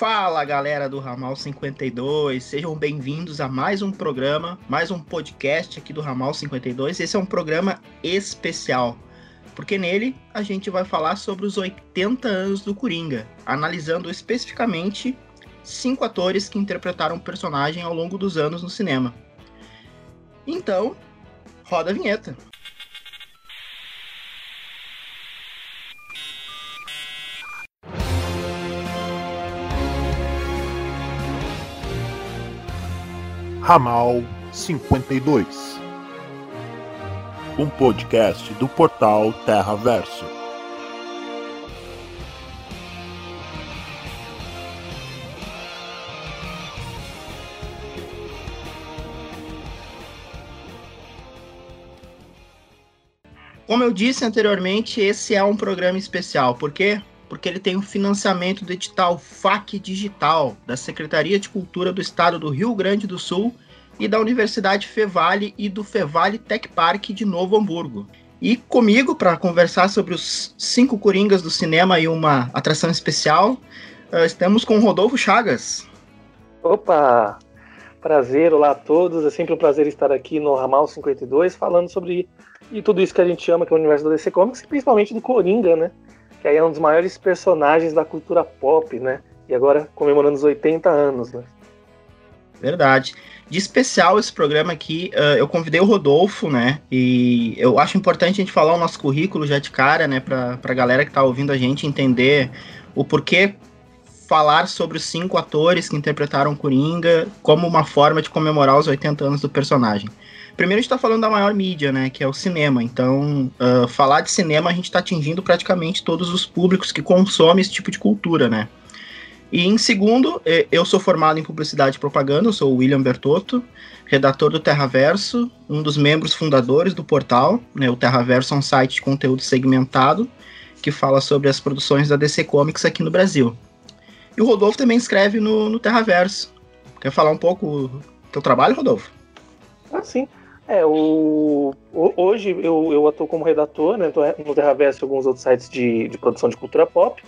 Fala galera do Ramal 52, sejam bem-vindos a mais um programa, mais um podcast aqui do Ramal 52. Esse é um programa especial, porque nele a gente vai falar sobre os 80 anos do Coringa, analisando especificamente cinco atores que interpretaram o personagem ao longo dos anos no cinema. Então, roda a vinheta. Ramal 52, um podcast do portal Terra Verso. Como eu disse anteriormente, esse é um programa especial. Por quê? Porque ele tem o um financiamento do edital FAC Digital, da Secretaria de Cultura do Estado do Rio Grande do Sul e da Universidade Fevale e do Fevale Tech Park de Novo Hamburgo. E comigo, para conversar sobre os cinco Coringas do cinema e uma atração especial, uh, estamos com Rodolfo Chagas. Opa! Prazer, olá a todos. É sempre um prazer estar aqui no Ramal 52 falando sobre e tudo isso que a gente ama, que é o universo da DC Comics, e principalmente do Coringa, né? Que aí é um dos maiores personagens da cultura pop, né? E agora comemorando os 80 anos, né? Verdade. De especial esse programa aqui, uh, eu convidei o Rodolfo, né? E eu acho importante a gente falar o nosso currículo já de cara, né? Pra, pra galera que tá ouvindo a gente entender o porquê falar sobre os cinco atores que interpretaram Coringa como uma forma de comemorar os 80 anos do personagem. Primeiro a gente está falando da maior mídia, né, que é o cinema. Então, uh, falar de cinema a gente está atingindo praticamente todos os públicos que consomem esse tipo de cultura, né. E em segundo, eu sou formado em publicidade e propaganda, eu sou o William Bertotto, redator do Terraverso, um dos membros fundadores do portal. Né, o Terraverso é um site de conteúdo segmentado que fala sobre as produções da DC Comics aqui no Brasil. E o Rodolfo também escreve no, no Terraverso. Quer falar um pouco do teu trabalho, Rodolfo? Ah, sim. É, o, hoje eu, eu atuo como redator né, no Terraverso e alguns outros sites de, de produção de cultura pop,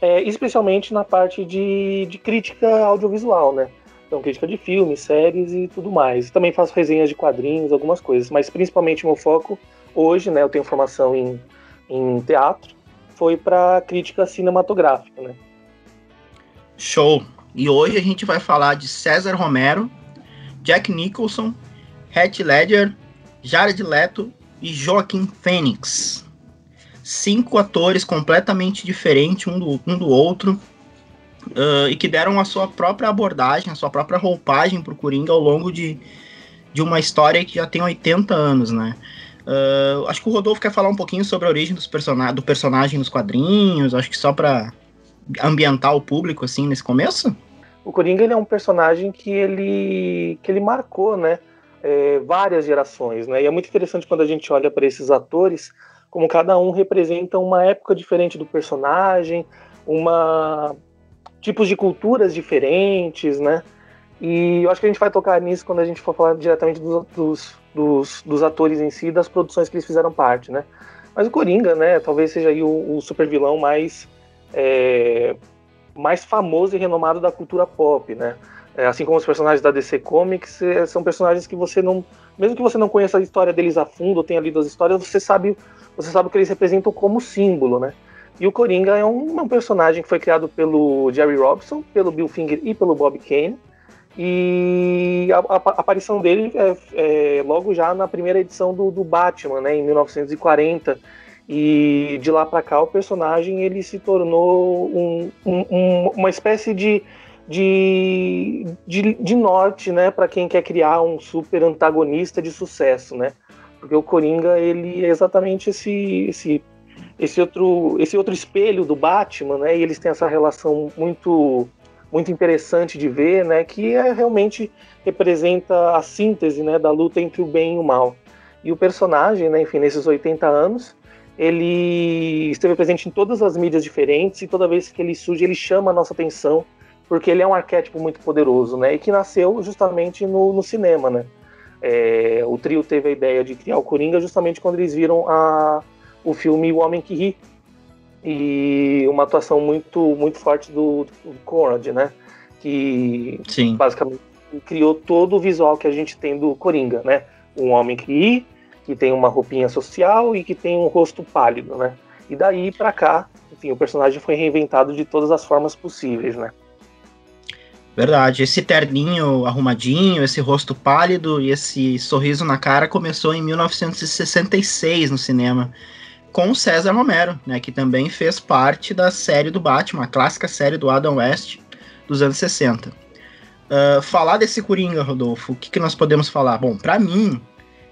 é, especialmente na parte de, de crítica audiovisual, né? Então, crítica de filmes, séries e tudo mais. Também faço resenhas de quadrinhos, algumas coisas, mas principalmente meu foco hoje, né? Eu tenho formação em, em teatro, foi para crítica cinematográfica, né? Show! E hoje a gente vai falar de César Romero, Jack Nicholson Heath Ledger, Jared Leto e Joaquim Phoenix. Cinco atores completamente diferentes um do, um do outro uh, e que deram a sua própria abordagem, a sua própria roupagem para o Coringa ao longo de, de uma história que já tem 80 anos, né? Uh, acho que o Rodolfo quer falar um pouquinho sobre a origem dos person do personagem nos quadrinhos, acho que só para ambientar o público assim nesse começo. O Coringa ele é um personagem que ele que ele marcou, né? é, várias gerações, né? E é muito interessante quando a gente olha para esses atores, como cada um representa uma época diferente do personagem, uma tipos de culturas diferentes, né? E eu acho que a gente vai tocar nisso quando a gente for falar diretamente dos, dos, dos, dos atores em si, das produções que eles fizeram parte, né? Mas o Coringa, né? Talvez seja aí o, o super vilão mais é, mais famoso e renomado da cultura pop, né? É, assim como os personagens da DC Comics, é, são personagens que você não. Mesmo que você não conheça a história deles a fundo, ou tenha lido as histórias, você sabe, você sabe o que eles representam como símbolo, né? E o Coringa é um, um personagem que foi criado pelo Jerry Robson, pelo Bill Finger e pelo Bob Kane. E a, a, a aparição dele é, é, logo já na primeira edição do, do Batman, né, em 1940. E de lá para cá o personagem ele se tornou um, um, uma espécie de de, de, de norte, né, para quem quer criar um super antagonista de sucesso, né? Porque o Coringa ele é exatamente esse esse esse outro esse outro espelho do Batman, né? E eles têm essa relação muito muito interessante de ver, né? Que é realmente representa a síntese, né, da luta entre o bem e o mal. E o personagem, né, enfim, nesses 80 anos, ele esteve presente em todas as mídias diferentes e toda vez que ele surge, ele chama a nossa atenção porque ele é um arquétipo muito poderoso, né? E que nasceu justamente no, no cinema, né? É, o trio teve a ideia de criar o Coringa justamente quando eles viram a, o filme O Homem que Ri. e uma atuação muito, muito forte do, do Conrad, né? Que Sim. basicamente criou todo o visual que a gente tem do Coringa, né? Um homem que ri, que tem uma roupinha social e que tem um rosto pálido, né? E daí para cá, enfim, o personagem foi reinventado de todas as formas possíveis, né? Verdade. Esse terninho arrumadinho, esse rosto pálido e esse sorriso na cara começou em 1966 no cinema com o César Romero, né, que também fez parte da série do Batman, a clássica série do Adam West dos anos 60. Uh, ah, falar desse Coringa, Rodolfo, o que, que nós podemos falar? Bom, para mim,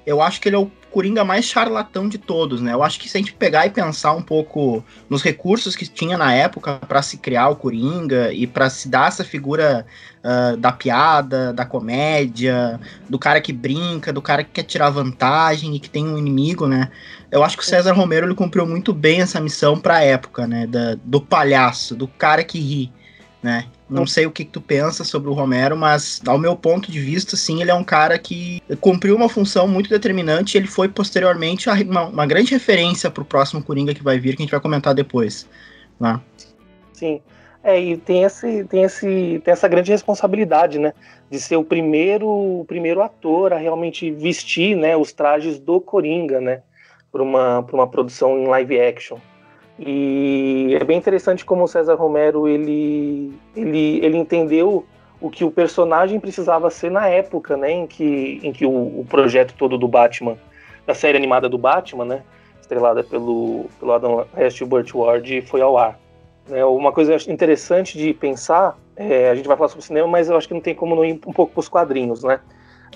eu acho que ele é o Coringa mais charlatão de todos, né? Eu acho que se a gente pegar e pensar um pouco nos recursos que tinha na época para se criar o Coringa e para se dar essa figura uh, da piada, da comédia, do cara que brinca, do cara que quer tirar vantagem e que tem um inimigo, né? Eu acho que o César Romero ele cumpriu muito bem essa missão para a época, né? Da, do palhaço, do cara que ri, né? Não sei o que, que, tu pensa sobre o Romero, mas ao meu ponto de vista, sim, ele é um cara que cumpriu uma função muito determinante e ele foi posteriormente uma, uma grande referência para o próximo Coringa que vai vir, que a gente vai comentar depois. Né? Sim. É, e tem, esse, tem, esse, tem essa grande responsabilidade, né? De ser o primeiro, o primeiro ator a realmente vestir né, os trajes do Coringa, né? Para uma, uma produção em live action. E é bem interessante como o César Romero ele, ele, ele entendeu o que o personagem precisava ser na época, né, em que, em que o, o projeto todo do Batman, da série animada do Batman, né, estrelada pelo, pelo Adam West e o Burt Ward, foi ao ar. Né, uma coisa interessante de pensar, é, a gente vai falar sobre cinema, mas eu acho que não tem como não ir um pouco para os quadrinhos, né?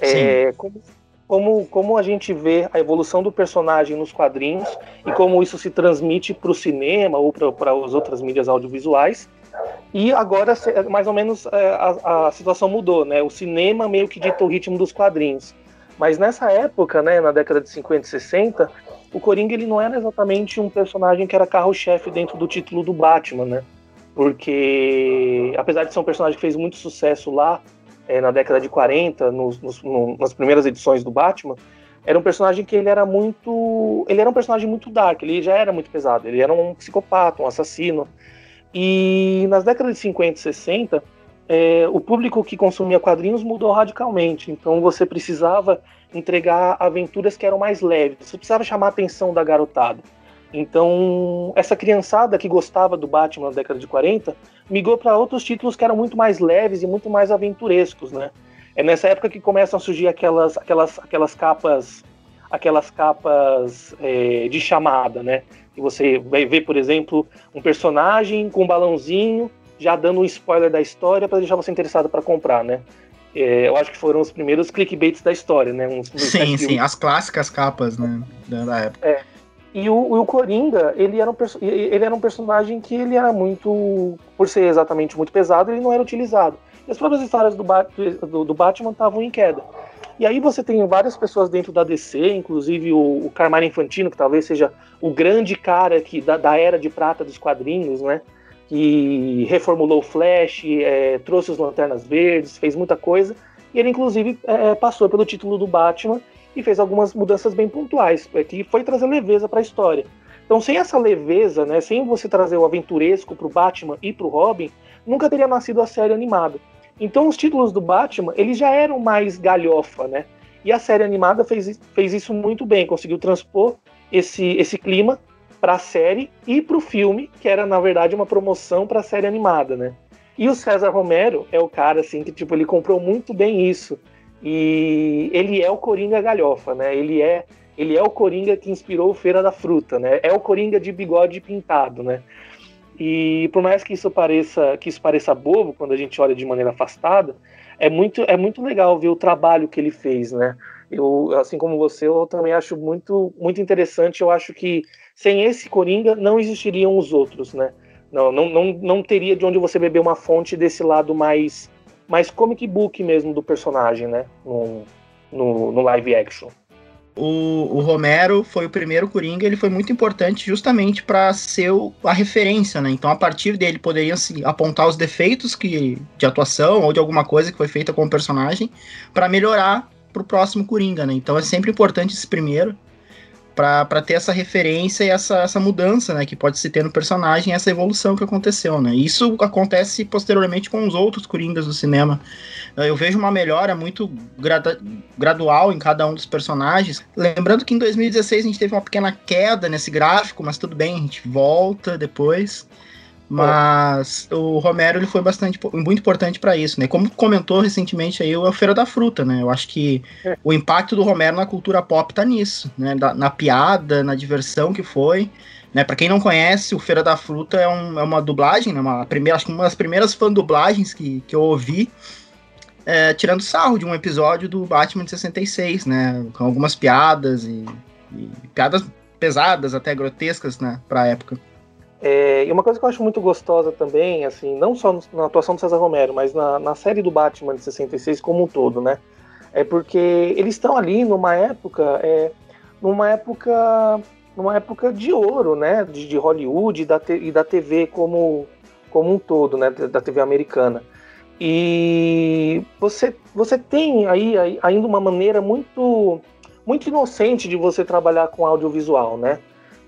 É, como, como, como a gente vê a evolução do personagem nos quadrinhos e como isso se transmite para o cinema ou para as outras mídias audiovisuais. E agora, mais ou menos, é, a, a, situação mudou, né? O cinema meio que dita o ritmo dos quadrinhos. Mas nessa época, né, na década de 50 e 60, o Coringa ele não era exatamente um personagem que era carro-chefe dentro do título do Batman, né? Porque, apesar de ser um personagem que fez muito sucesso lá é, na década de 40, nos, nos, no, nas primeiras edições do Batman, era um personagem que ele era muito. Ele era um personagem muito dark, ele já era muito pesado, ele era um psicopata, um assassino. E nas décadas de 50 e 60, é, o público que consumia quadrinhos mudou radicalmente. Então você precisava entregar aventuras que eram mais leves, você precisava chamar a atenção da garotada. Então, essa criançada que gostava do Batman na década de 40 migrou para outros títulos que eram muito mais leves e muito mais aventurescos, né? É nessa época que começam a surgir aquelas, aquelas, aquelas capas, aquelas capas é, de chamada, né? E você vai ver, por exemplo, um personagem com um balãozinho já dando um spoiler da história para deixar você interessado para comprar, né? É, eu acho que foram os primeiros clickbaits da história, né? Uns, sim, sim, as clássicas capas, né? Da época. É. E o, o Coringa, ele era, um, ele era um personagem que ele era muito, por ser exatamente muito pesado, ele não era utilizado. E as próprias histórias do, do, do Batman estavam em queda. E aí você tem várias pessoas dentro da DC, inclusive o, o Carmine Infantino, que talvez seja o grande cara que, da, da era de prata dos quadrinhos, né? Que reformulou o Flash, é, trouxe os Lanternas Verdes, fez muita coisa. E ele, inclusive, é, passou pelo título do Batman e fez algumas mudanças bem pontuais, é, que foi trazer leveza para a história. Então, sem essa leveza, né, sem você trazer o aventuresco para o Batman e para o Robin, nunca teria nascido a série animada. Então, os títulos do Batman, eles já eram mais galhofa, né? E a série animada fez, fez isso muito bem, conseguiu transpor esse, esse clima para a série e para o filme, que era, na verdade, uma promoção para a série animada, né? E o César Romero é o cara, assim, que, tipo, ele comprou muito bem isso. E ele é o Coringa galhofa, né? Ele é, ele é o Coringa que inspirou Feira da Fruta, né? É o Coringa de bigode pintado, né? E por mais que isso pareça que isso pareça bobo quando a gente olha de maneira afastada, é muito é muito legal ver o trabalho que ele fez, né? Eu, assim como você, eu também acho muito muito interessante. Eu acho que sem esse Coringa não existiriam os outros, né? Não, não, não, não teria de onde você beber uma fonte desse lado mais mais comic book mesmo do personagem, né? No, no, no live action. O, o, Romero foi o primeiro Coringa, ele foi muito importante justamente para ser o, a referência, né? Então, a partir dele, poderiam se apontar os defeitos que, de atuação ou de alguma coisa que foi feita com o personagem para melhorar para o próximo Coringa, né? Então, é sempre importante esse primeiro. Para ter essa referência e essa, essa mudança, né, que pode se ter no personagem, essa evolução que aconteceu, né? Isso acontece posteriormente com os outros Coringas do cinema. Eu vejo uma melhora muito gradu gradual em cada um dos personagens. Lembrando que em 2016 a gente teve uma pequena queda nesse gráfico, mas tudo bem, a gente volta depois. Mas o Romero ele foi bastante muito importante para isso, né? Como comentou recentemente aí o Feira da Fruta, né? Eu acho que é. o impacto do Romero na cultura pop tá nisso, né? Da, na piada, na diversão que foi. Né, para quem não conhece, o Feira da Fruta é, um, é uma dublagem, né, uma primeira, acho que uma das primeiras fan dublagens que, que eu ouvi, é, tirando sarro de um episódio do Batman de 66, né, com algumas piadas e, e piadas pesadas, até grotescas, né, pra época. É, e uma coisa que eu acho muito gostosa também, assim, não só na atuação do César Romero, mas na, na série do Batman de 66 como um todo, né? É porque eles estão ali numa época, é, numa época, numa época de ouro, né? De, de Hollywood e da, e da TV como, como um todo, né? Da TV americana. E você, você tem aí, aí ainda uma maneira muito, muito inocente de você trabalhar com audiovisual, né?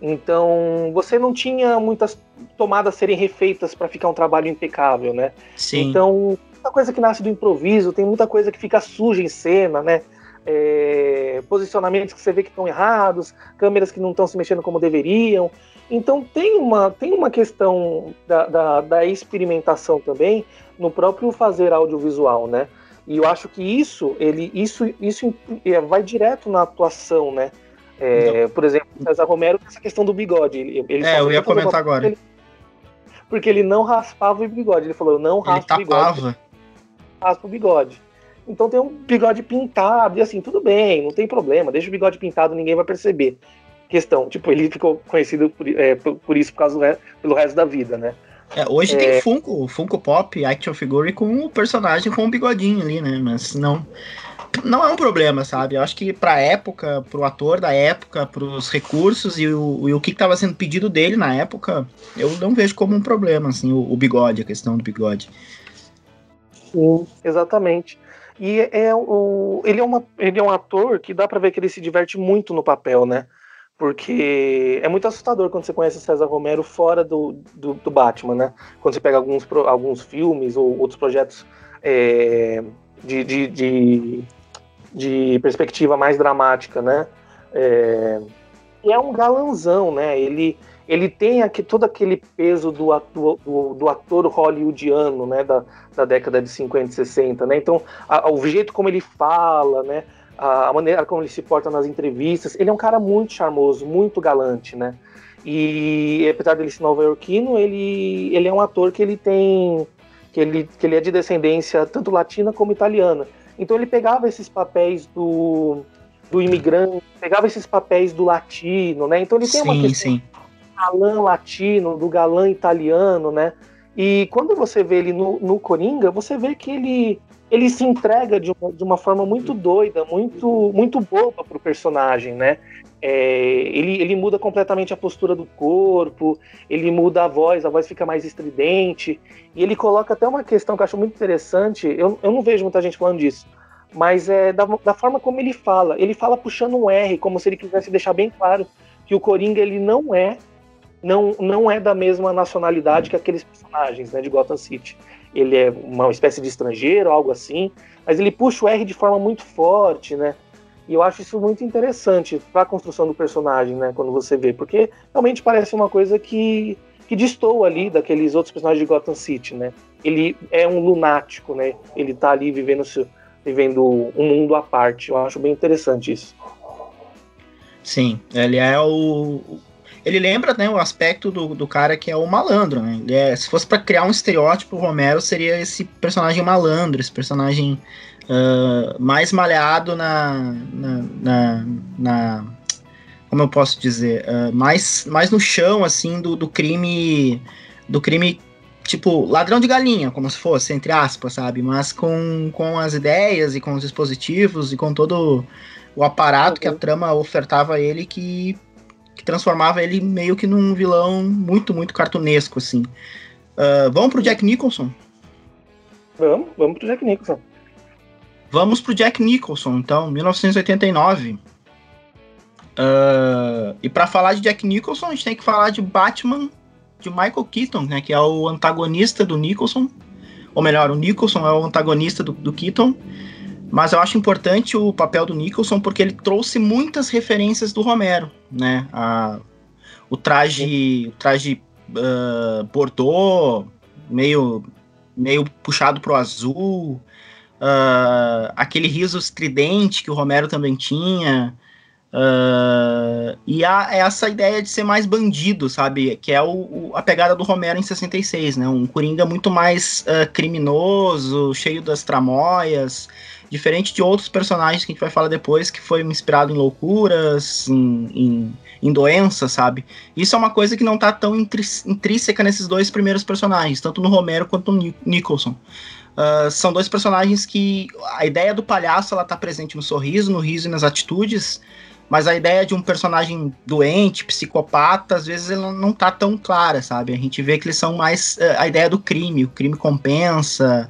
Então, você não tinha muitas tomadas serem refeitas para ficar um trabalho impecável, né? Sim. Então, muita coisa que nasce do improviso, tem muita coisa que fica suja em cena, né? É, posicionamentos que você vê que estão errados, câmeras que não estão se mexendo como deveriam. Então tem uma, tem uma questão da, da, da, experimentação também no próprio fazer audiovisual, né? E eu acho que isso, ele, isso, isso é, vai direto na atuação, né? É, por exemplo, o César Romero essa questão do bigode. Ele, ele é, eu ia comentar agora. Ele, porque ele não raspava o bigode. Ele falou, eu não raspo o bigode. Raspa o bigode. Então tem um bigode pintado, e assim, tudo bem, não tem problema, deixa o bigode pintado, ninguém vai perceber. Questão, tipo, ele ficou conhecido por, é, por isso por causa do, pelo resto da vida, né? É, hoje é... tem Funko, Funko Pop, Action Figure com o personagem com o bigodinho ali, né? Mas não não é um problema, sabe? Eu acho que pra época, pro ator da época, pros recursos e o, e o que estava sendo pedido dele na época, eu não vejo como um problema, assim, o, o bigode, a questão do bigode. Sim, exatamente. E é o, ele, é uma, ele é um ator que dá para ver que ele se diverte muito no papel, né? Porque é muito assustador quando você conhece César Romero fora do, do, do Batman, né? Quando você pega alguns, alguns filmes ou outros projetos é, de, de, de, de perspectiva mais dramática, né? É, é um galanzão, né? Ele, ele tem aqui todo aquele peso do ator, do, do ator hollywoodiano, né? Da, da década de 50 e 60, né? Então, a, o jeito como ele fala, né? A, a maneira como ele se porta nas entrevistas, ele é um cara muito charmoso, muito galante, né? E apesar dele ser nova-iorquino, ele, ele é um ator que ele tem que ele, que ele é de descendência tanto latina como italiana. Então ele pegava esses papéis do, do imigrante, pegava esses papéis do latino, né? Então ele tem sim, uma questão sim. do galã latino, do galã italiano, né? E quando você vê ele no, no Coringa, você vê que ele, ele se entrega de uma, de uma forma muito doida, muito, muito boba pro personagem, né? É, ele, ele muda completamente a postura do corpo, ele muda a voz, a voz fica mais estridente, e ele coloca até uma questão que eu acho muito interessante, eu, eu não vejo muita gente falando disso, mas é da, da forma como ele fala. Ele fala puxando um R, como se ele quisesse deixar bem claro que o Coringa ele não é não, não é da mesma nacionalidade que aqueles personagens né, de Gotham City. Ele é uma espécie de estrangeiro, algo assim, mas ele puxa o R de forma muito forte, né? E eu acho isso muito interessante para a construção do personagem, né? Quando você vê, porque realmente parece uma coisa que, que distou ali daqueles outros personagens de Gotham City, né? Ele é um lunático, né? Ele tá ali vivendo, vivendo um mundo à parte. Eu acho bem interessante isso. Sim, ele é o. Ele lembra né, o aspecto do, do cara que é o malandro, né? É, se fosse para criar um estereótipo, o Romero seria esse personagem malandro, esse personagem uh, mais malhado na, na, na, na, como eu posso dizer, uh, mais, mais no chão, assim, do, do crime, do crime tipo, ladrão de galinha, como se fosse, entre aspas, sabe? Mas com, com as ideias e com os dispositivos e com todo o aparato uhum. que a uhum. trama ofertava a ele que, que transformava ele meio que num vilão muito, muito cartunesco, assim. Uh, vamos pro Jack Nicholson? Vamos, vamos pro Jack Nicholson. Vamos pro Jack Nicholson, então, 1989. Uh, e para falar de Jack Nicholson, a gente tem que falar de Batman de Michael Keaton, né, que é o antagonista do Nicholson. Ou melhor, o Nicholson é o antagonista do, do Keaton. Mas eu acho importante o papel do Nicholson porque ele trouxe muitas referências do Romero, né? A, o traje, o traje uh, Bordeaux, meio, meio puxado pro azul, uh, aquele riso estridente que o Romero também tinha. Uh, e a, essa ideia de ser mais bandido, sabe? Que é o, o, a pegada do Romero em 66, né? Um Coringa muito mais criminoso, cheio das tramóias, diferente de outros personagens que a gente vai falar depois, que foi inspirado em loucuras, em, em, em doenças, sabe? Isso é uma coisa que não tá tão intrínseca nesses dois primeiros personagens, tanto no Romero quanto no Nicholson. Uh, são dois personagens que a ideia do palhaço ela tá presente no sorriso, no riso e nas atitudes, mas a ideia de um personagem doente, psicopata, às vezes ela não tá tão clara, sabe? A gente vê que eles são mais uh, a ideia do crime, o crime compensa,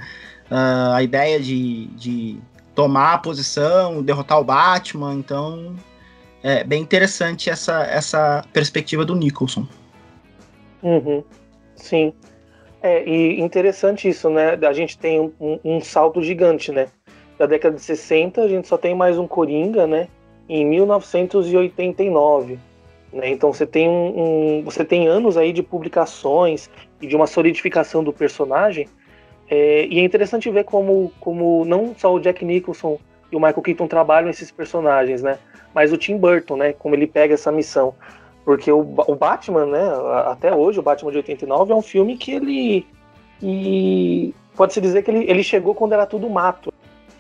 uh, a ideia de, de tomar a posição, derrotar o Batman, então é bem interessante essa, essa perspectiva do Nicholson. Uhum. Sim. É, e interessante isso, né? A gente tem um, um salto gigante, né? Da década de 60, a gente só tem mais um Coringa, né? em 1989. Né? Então você tem um, um, você tem anos aí de publicações e de uma solidificação do personagem. É, e é interessante ver como, como não só o Jack Nicholson e o Michael Keaton trabalham esses personagens, né? Mas o Tim Burton, né? Como ele pega essa missão. Porque o, o Batman, né? Até hoje, o Batman de 89 é um filme que ele. E pode-se dizer que ele, ele chegou quando era tudo mato.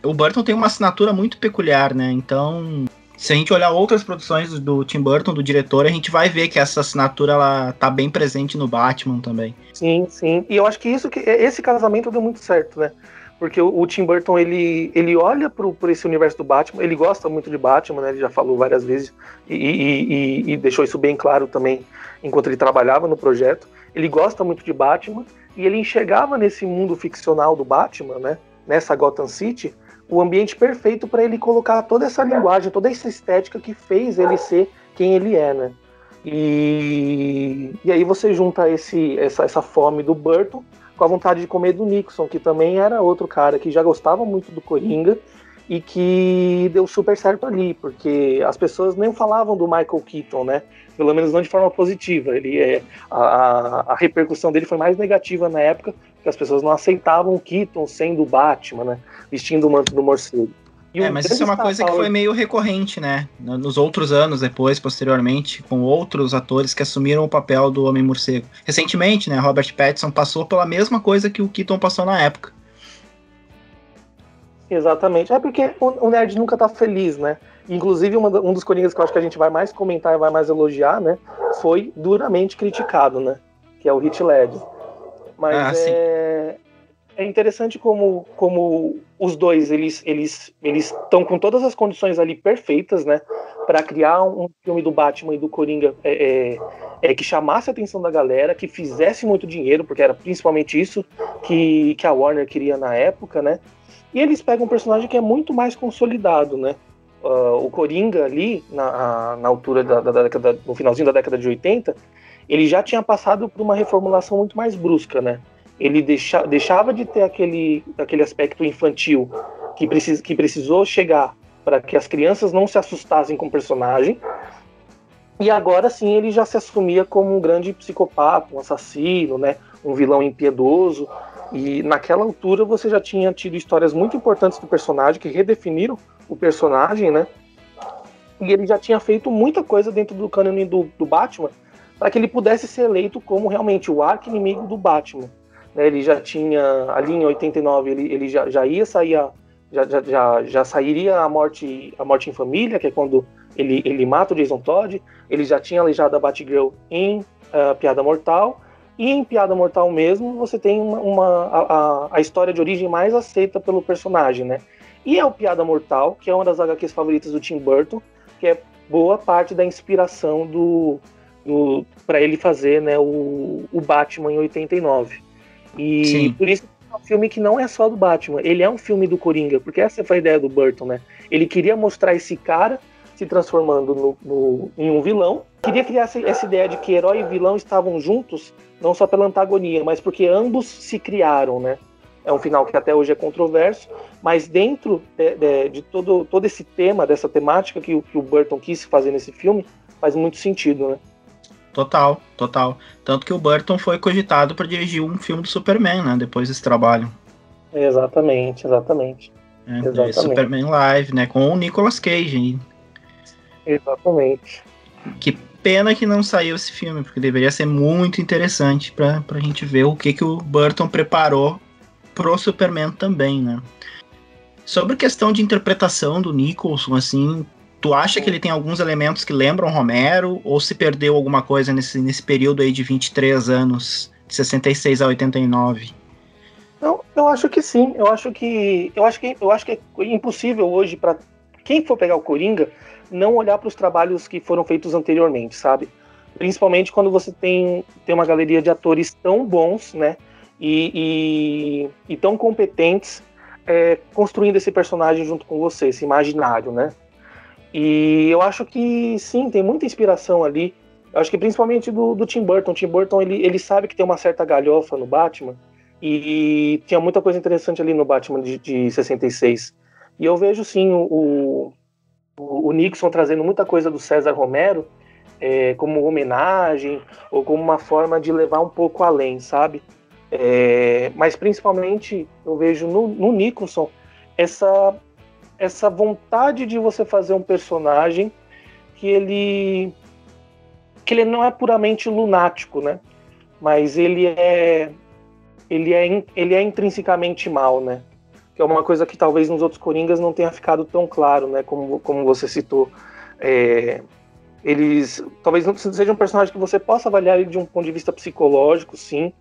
O Burton tem uma assinatura muito peculiar, né? Então se a gente olhar outras produções do Tim Burton, do diretor, a gente vai ver que essa assinatura ela tá bem presente no Batman também. Sim, sim. E eu acho que isso que esse casamento deu muito certo, né? Porque o, o Tim Burton ele, ele olha pro, por esse universo do Batman, ele gosta muito de Batman, né? Ele já falou várias vezes e, e, e, e deixou isso bem claro também enquanto ele trabalhava no projeto. Ele gosta muito de Batman e ele enxergava nesse mundo ficcional do Batman, né? Nessa Gotham City, o ambiente perfeito para ele colocar toda essa linguagem, toda essa estética que fez ele ser quem ele é, né? E, e aí você junta esse, essa, essa fome do Burton com a vontade de comer do Nixon, que também era outro cara que já gostava muito do Coringa e que deu super certo ali, porque as pessoas nem falavam do Michael Keaton, né? Pelo menos não de forma positiva. Ele é a, a repercussão dele foi mais negativa na época, porque as pessoas não aceitavam o Keaton sendo o Batman, né? Vestindo o manto do morcego. E é, mas isso é uma coisa que foi meio recorrente, né? Nos outros anos, depois, posteriormente, com outros atores que assumiram o papel do Homem-Morcego. Recentemente, né, Robert Pattinson passou pela mesma coisa que o Keaton passou na época. Exatamente. É porque o, nerd nunca tá feliz, né? Inclusive, uma, um dos Coringas que eu acho que a gente vai mais comentar e vai mais elogiar, né? Foi duramente criticado, né? Que é o Hit Ledger. Mas ah, é, é interessante como, como os dois, eles eles eles estão com todas as condições ali perfeitas, né? para criar um filme do Batman e do Coringa é, é, é, que chamasse a atenção da galera, que fizesse muito dinheiro, porque era principalmente isso que, que a Warner queria na época, né? E eles pegam um personagem que é muito mais consolidado, né? Uh, o Coringa ali, na, na altura da, da, década, no finalzinho da década de 80, ele já tinha passado por uma reformulação muito mais brusca, né? Ele deixa, deixava de ter aquele, aquele aspecto infantil que, precis, que precisou chegar para que as crianças não se assustassem com o personagem. E agora sim ele já se assumia como um grande psicopata, um assassino, né? Um vilão impiedoso. E naquela altura você já tinha tido histórias muito importantes do personagem que redefiniram o personagem, né? E ele já tinha feito muita coisa dentro do cânone do, do Batman para que ele pudesse ser eleito como realmente o arco-inimigo do Batman. Né? Ele já tinha, ali em 89, ele, ele já, já ia sair, a, já, já, já, já sairia a morte, a morte em família, que é quando ele, ele mata o Jason Todd. Ele já tinha aleijado a Batgirl em uh, Piada Mortal. E em Piada Mortal mesmo, você tem uma, uma a, a, história de origem mais aceita pelo personagem, né? E é o Piada Mortal, que é uma das HQs favoritas do Tim Burton, que é boa parte da inspiração do, do para ele fazer né, o, o Batman em 89. E Sim. por isso é um filme que não é só do Batman, ele é um filme do Coringa, porque essa foi a ideia do Burton, né? Ele queria mostrar esse cara se transformando no, no, em um vilão. Queria criar essa, essa ideia de que herói e vilão estavam juntos, não só pela antagonia, mas porque ambos se criaram, né? É um final que até hoje é controverso, mas dentro de, de, de todo, todo esse tema, dessa temática que, que o Burton quis fazer nesse filme, faz muito sentido, né? Total, total. Tanto que o Burton foi cogitado para dirigir um filme do Superman, né? Depois desse trabalho. Exatamente, exatamente. É, exatamente. Superman Live, né? Com o Nicolas Cage. Exatamente. Que pena que não saiu esse filme, porque deveria ser muito interessante pra, pra gente ver o que, que o Burton preparou pro Superman também, né? Sobre questão de interpretação do Nicholson, assim, tu acha que ele tem alguns elementos que lembram Romero, ou se perdeu alguma coisa nesse, nesse período aí de 23 anos, de 66 a 89? Não, eu acho que sim. Eu acho que eu acho que eu acho que é impossível hoje para quem for pegar o Coringa não olhar para os trabalhos que foram feitos anteriormente, sabe? Principalmente quando você tem, tem uma galeria de atores tão bons, né? E, e, e tão competentes é, construindo esse personagem junto com você, esse imaginário, né? E eu acho que sim, tem muita inspiração ali. Eu acho que principalmente do, do Tim Burton. O Tim Burton ele, ele sabe que tem uma certa galhofa no Batman e tinha muita coisa interessante ali no Batman de, de 66. E eu vejo sim o, o, o Nixon trazendo muita coisa do César Romero é, como homenagem ou como uma forma de levar um pouco além, sabe? É, mas principalmente eu vejo no, no Nicholson essa, essa vontade de você fazer um personagem que ele que ele não é puramente lunático, né? Mas ele é ele é, ele é intrinsecamente mal, né? Que é uma coisa que talvez nos outros Coringas não tenha ficado tão claro, né? Como, como você citou. É, eles talvez não seja um personagem que você possa avaliar ele de um ponto de vista psicológico, sim.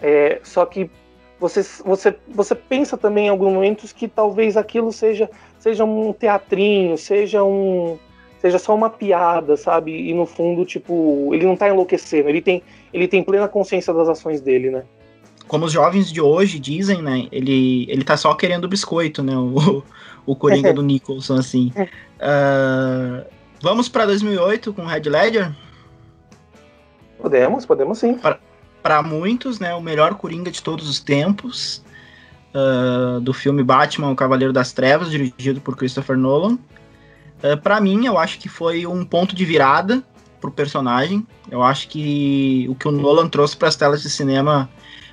É, só que você, você, você pensa também em alguns momentos que talvez aquilo seja, seja um teatrinho, seja um seja só uma piada, sabe? E no fundo, tipo, ele não tá enlouquecendo, ele tem, ele tem plena consciência das ações dele, né? Como os jovens de hoje dizem, né? Ele, ele tá só querendo biscoito, né? O, o Coringa do Nicholson, assim. Uh, vamos para 2008 com Red Ledger? Podemos, podemos sim. Para muitos, né? O melhor Coringa de todos os tempos. Uh, do filme Batman, O Cavaleiro das Trevas, dirigido por Christopher Nolan. Uh, para mim, eu acho que foi um ponto de virada pro personagem. Eu acho que o que o Nolan trouxe para as telas de cinema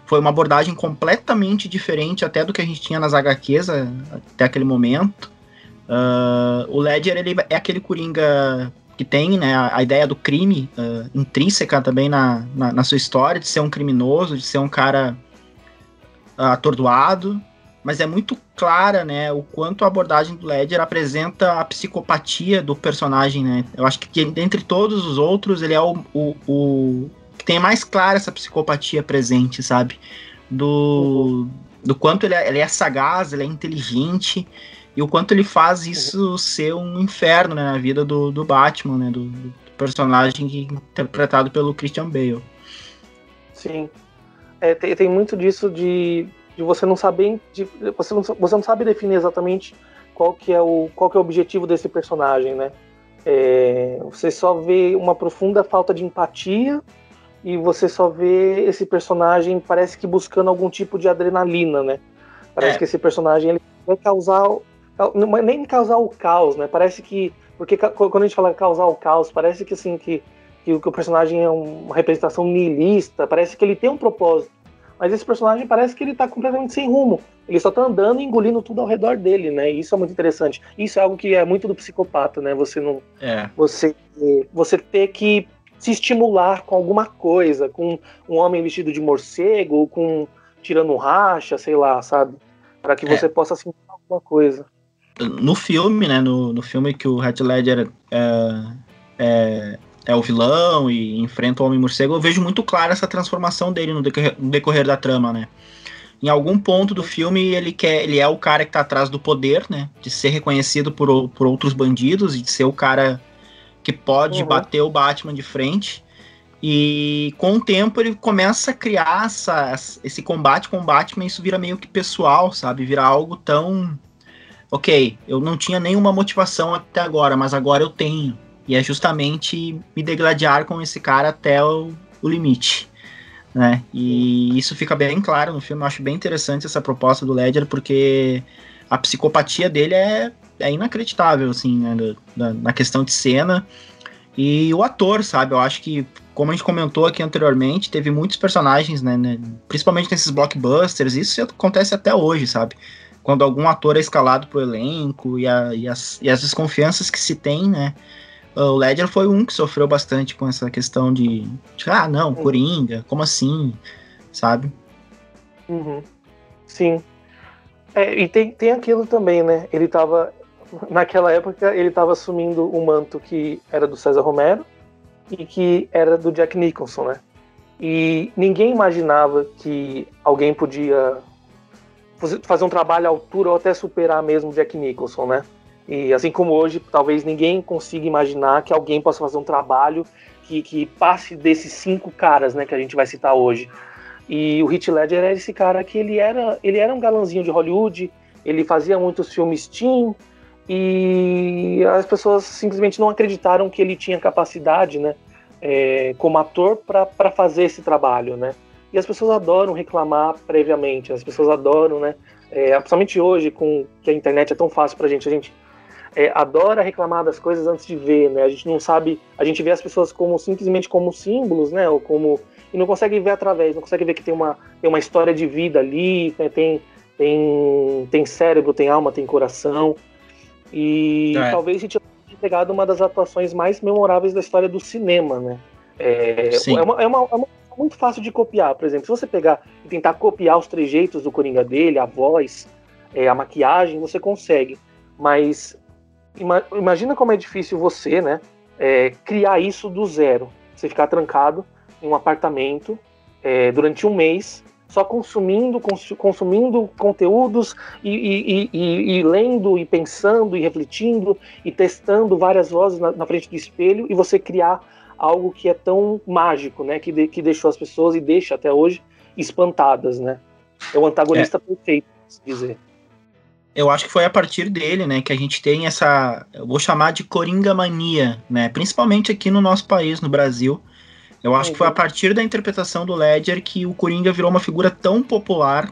foi uma abordagem completamente diferente até do que a gente tinha nas HQs até aquele momento. Uh, o Ledger ele é aquele Coringa que tem né, a, a ideia do crime uh, intrínseca também na, na, na, sua história, de ser um criminoso, de ser um cara uh, atordoado, mas é muito clara né, o quanto a abordagem do Ledger apresenta a psicopatia do personagem. Né? Eu acho que entre todos os outros ele é o, o, o tem mais clara essa psicopatia presente, sabe? Do, do quanto ele é, ele é sagaz, ele é inteligente e o quanto ele faz isso ser um inferno né, na vida do, do Batman, né? Do, do personagem interpretado pelo Christian Bale. Sim. É, tem, tem muito disso de, de você não saber. De, você, não, você não sabe definir exatamente qual que é o, qual que é o objetivo desse personagem, né? É, você só vê uma profunda falta de empatia e você só vê esse personagem parece que buscando algum tipo de adrenalina, né? Parece é. que esse personagem ele vai causar nem causar o caos, né? Parece que porque quando a gente fala causar o caos, parece que assim que, que o personagem é uma representação nihilista, parece que ele tem um propósito. Mas esse personagem parece que ele tá completamente sem rumo. Ele só tá andando e engolindo tudo ao redor dele, né? E isso é muito interessante. Isso é algo que é muito do psicopata, né? Você não. É. Você, você ter que se estimular com alguma coisa, com um homem vestido de morcego, ou com tirando racha, sei lá, sabe? Para que você é. possa sentir alguma coisa. No filme, né? No, no filme que o Heath Ledger é, é, é, o vilão e enfrenta o Homem Morcego, eu vejo muito clara essa transformação dele no decorrer, no decorrer da trama, né? Em algum ponto do filme ele quer, ele é o cara que tá atrás do poder, né? De ser reconhecido por, por outros bandidos e de ser o cara que pode uhum. bater o Batman de frente. E com o tempo ele começa a criar essa, esse combate com o Batman, isso vira meio que pessoal, sabe? Vira algo tão ok, eu não tinha nenhuma motivação até agora, mas agora eu tenho. E é justamente me degladiar com esse cara até o, o limite. Né? E isso fica bem claro no filme. Eu acho bem interessante essa proposta do Ledger, porque a psicopatia dele é, é inacreditável, assim, né? na, na questão de cena. E o ator, sabe? Eu acho que, como a gente comentou aqui anteriormente, teve muitos personagens, né? né principalmente nesses blockbusters, isso acontece até hoje, sabe? quando algum ator é escalado pro elenco e, a, e, as, e as desconfianças que se tem, né? O Ledger foi um que sofreu bastante com essa questão de, de ah, não, Coringa, como assim, sabe? Uhum. Sim. É, e tem, tem aquilo também, né? Ele tava, naquela época, ele tava assumindo o um manto que era do César Romero e que era do Jack Nicholson, né? E ninguém imaginava que alguém podia fazer um trabalho à altura ou até superar mesmo Jack Nicholson, né? E assim como hoje, talvez ninguém consiga imaginar que alguém possa fazer um trabalho que, que passe desses cinco caras, né, que a gente vai citar hoje. E o Heath Ledger era esse cara que ele era, ele era um galãzinho de Hollywood, ele fazia muitos filmes teen e as pessoas simplesmente não acreditaram que ele tinha capacidade, né, é, como ator para fazer esse trabalho, né? E as pessoas adoram reclamar previamente, as pessoas adoram, né? É, principalmente hoje, com que a internet é tão fácil pra gente, a gente é, adora reclamar das coisas antes de ver, né? A gente não sabe, a gente vê as pessoas como simplesmente como símbolos, né? Ou como e não consegue ver através, não consegue ver que tem uma, tem uma história de vida ali, né? tem, tem, tem cérebro, tem alma, tem coração. E é. talvez a gente tenha pegado uma das atuações mais memoráveis da história do cinema, né? É, é, uma, é, uma, é uma muito fácil de copiar. Por exemplo, se você pegar e tentar copiar os trejeitos do Coringa dele, a voz, é, a maquiagem, você consegue. Mas ima imagina como é difícil você, né, é, criar isso do zero. Você ficar trancado um apartamento é, durante um mês, só consumindo, cons consumindo conteúdos e, e, e, e, lendo e pensando e refletindo e testando várias vozes na, na frente do espelho e você criar algo que é tão mágico, né? Que, de, que deixou as pessoas e deixa até hoje espantadas, né? É o antagonista é. perfeito, se dizer. Eu acho que foi a partir dele, né, que a gente tem essa, eu vou chamar de coringa mania, né? Principalmente aqui no nosso país, no Brasil. Eu acho uhum. que foi a partir da interpretação do Ledger que o Coringa virou uma figura tão popular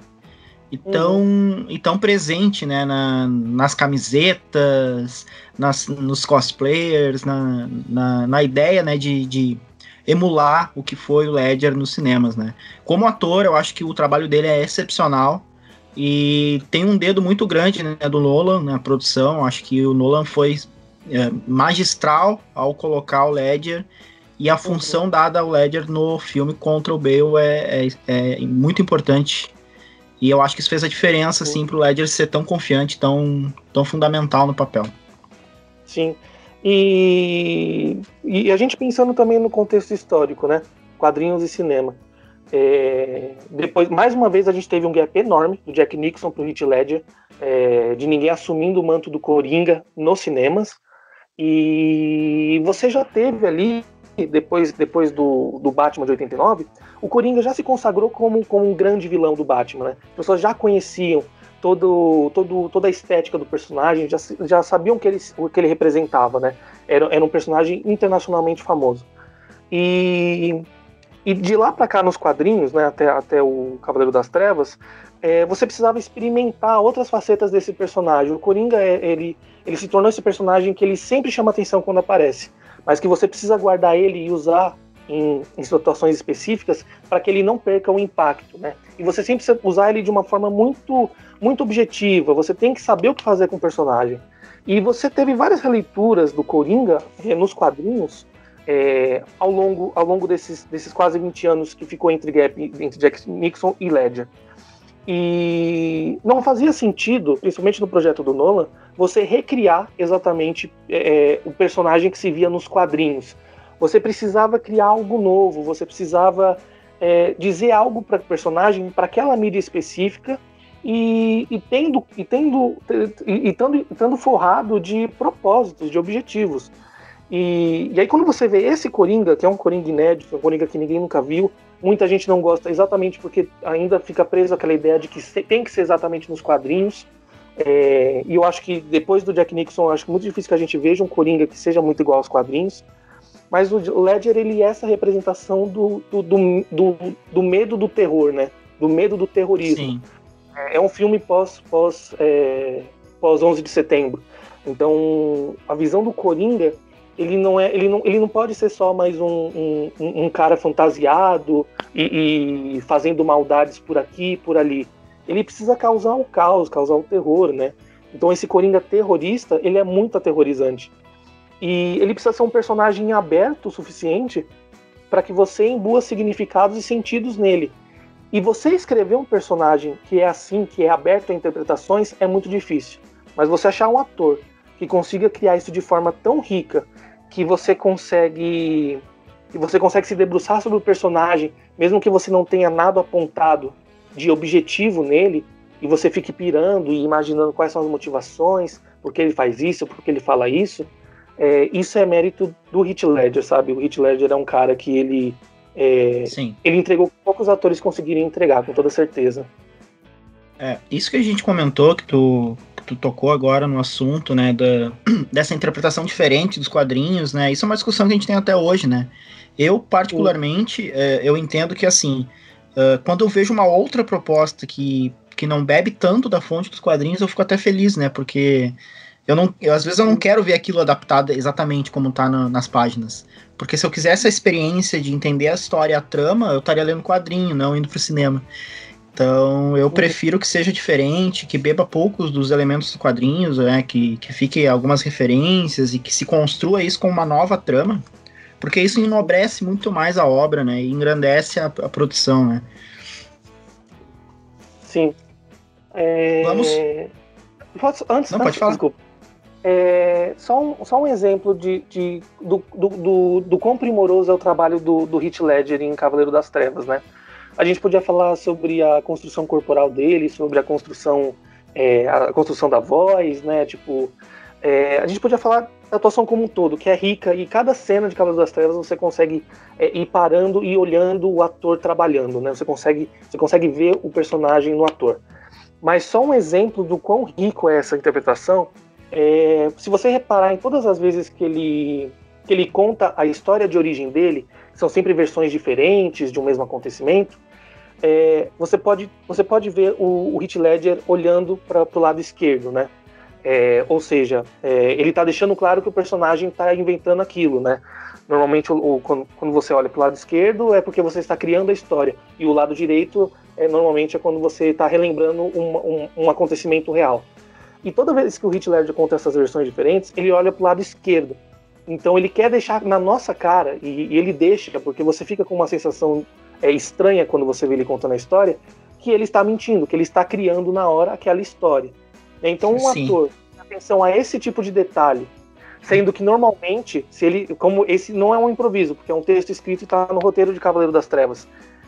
e tão, uhum. e tão presente né, na, nas camisetas, nas, nos cosplayers, na, na, na ideia né, de, de emular o que foi o Ledger nos cinemas. Né. Como ator, eu acho que o trabalho dele é excepcional e tem um dedo muito grande né, do Nolan na produção. Acho que o Nolan foi é, magistral ao colocar o Ledger e a função dada ao Ledger no filme contra o Bale é, é, é muito importante e eu acho que isso fez a diferença, assim, pro Ledger ser tão confiante, tão, tão fundamental no papel. Sim. E, e a gente pensando também no contexto histórico, né? Quadrinhos e cinema. É, depois, mais uma vez, a gente teve um gap enorme do Jack Nixon pro Heath Ledger, é, de ninguém assumindo o manto do Coringa nos cinemas. E você já teve ali depois, depois do, do Batman de 89, o Coringa já se consagrou como, como um grande vilão do Batman, né? As pessoas já conheciam todo, todo, toda a estética do personagem, já, já sabiam que ele, o que ele representava, né? Era, era um personagem internacionalmente famoso. E, e de lá para cá nos quadrinhos, né, até, até o Cavaleiro das Trevas, é, você precisava experimentar outras facetas desse personagem. O Coringa, é, ele, ele se tornou esse personagem que ele sempre chama atenção quando aparece mas que você precisa guardar ele e usar em, em situações específicas para que ele não perca o impacto, né? E você sempre precisa usar ele de uma forma muito, muito objetiva. Você tem que saber o que fazer com o personagem. E você teve várias releituras do Coringa eh, nos quadrinhos é, ao longo, ao longo desses, desses quase 20 anos que ficou entre gap entre Jack Nixon e Ledger. E não fazia sentido, principalmente no projeto do Nolan, você recriar exatamente é, é, o personagem que se via nos quadrinhos. Você precisava criar algo novo, você precisava é, dizer algo para o personagem, para aquela mídia específica, e, e tendo e tendo e, e forrado de propósitos, de objetivos. E, e, aí quando você vê esse Coringa, que é um Coringa inédito, um Coringa que ninguém nunca viu, muita gente não gosta exatamente porque ainda fica preso aquela ideia de que tem que ser exatamente nos quadrinhos, É, e eu acho que depois do Jack Nixon, acho muito difícil que a gente veja um Coringa que seja muito igual aos quadrinhos. Mas o Ledger, ele é essa representação do, do, do, do, do medo do terror, né? Do medo do terrorismo. Sim. É, é um filme pós, pós, é, pós 11 de setembro. Então, a visão do Coringa, ele não é, ele não, ele não pode ser só mais um, um, um cara fantasiado e, e, fazendo maldades por aqui por ali. Ele precisa causar o caos, causar o terror, né? Então esse Coringa terrorista, ele é muito aterrorizante. E ele precisa ser um personagem aberto o suficiente para que você embua significados e sentidos nele. E você escrever um personagem que é assim, que é aberto a interpretações, é muito difícil. Mas você achar um ator que consiga criar isso de forma tão rica que você consegue que você consegue se debruçar sobre o personagem, mesmo que você não tenha nada apontado de objetivo nele, e você fique pirando e imaginando quais são as motivações, por que ele faz isso, por que ele fala isso, é, isso é mérito do Heath Ledger, sabe? O Heath Ledger é um cara que ele é, ele entregou que poucos atores conseguiriam entregar, com toda certeza. É, isso que a gente comentou, que tu, tu tocou agora no assunto, né, da, dessa interpretação diferente dos quadrinhos, né, isso é uma discussão que a gente tem até hoje, né. Eu, particularmente, é, eu entendo que, assim, uh, quando eu vejo uma outra proposta que, que não bebe tanto da fonte dos quadrinhos, eu fico até feliz, né, porque eu não, eu, às vezes eu não quero ver aquilo adaptado exatamente como tá na, nas páginas. Porque se eu quisesse a experiência de entender a história e a trama, eu estaria lendo quadrinho, não indo pro cinema. Então eu prefiro que seja diferente, que beba poucos dos elementos dos quadrinhos, né, que, que fique algumas referências e que se construa isso com uma nova trama, porque isso enobrece muito mais a obra, né, e engrandece a, a produção, né. Sim. É... Vamos. Posso, antes, Não, antes, pode falar. Desculpa. É, só, um, só um exemplo de, de do, do, do, do, quão primoroso é o trabalho do, do Heath Ledger em Cavaleiro das Trevas, né? A gente podia falar sobre a construção corporal dele, sobre a construção, é, a construção da voz, né? Tipo, é, a gente podia falar da atuação como um todo, que é rica, e cada cena de Cavaleiro das Trevas você consegue é, ir parando e olhando o ator trabalhando, né? Você consegue, você consegue ver o personagem no ator. Mas só um exemplo do quão rico é essa interpretação, é, se você reparar em todas as vezes que ele, que ele conta a história de origem dele, são sempre versões diferentes de um mesmo acontecimento, é, você, pode, você pode ver o, o Heath Ledger olhando para o lado esquerdo, né? É, ou seja, é, ele está deixando claro que o personagem está inventando aquilo, né? Normalmente, o, o, quando, quando, você olha para o lado esquerdo, é porque você está criando a história. E o lado direito, é, normalmente, é quando você está relembrando um, um, um, acontecimento real. E toda vez que o Heath Ledger conta essas versões diferentes, ele olha para o lado esquerdo. Então, ele quer deixar na nossa cara, e, e ele deixa, porque você fica com uma sensação é estranha quando você vê ele contando a história, que ele está mentindo, que ele está criando na hora aquela história. Então, um Sim. ator, atenção a esse tipo de detalhe, sendo que normalmente, se ele, como esse não é um improviso, porque é um texto escrito e está no roteiro de Cavaleiro das Trevas.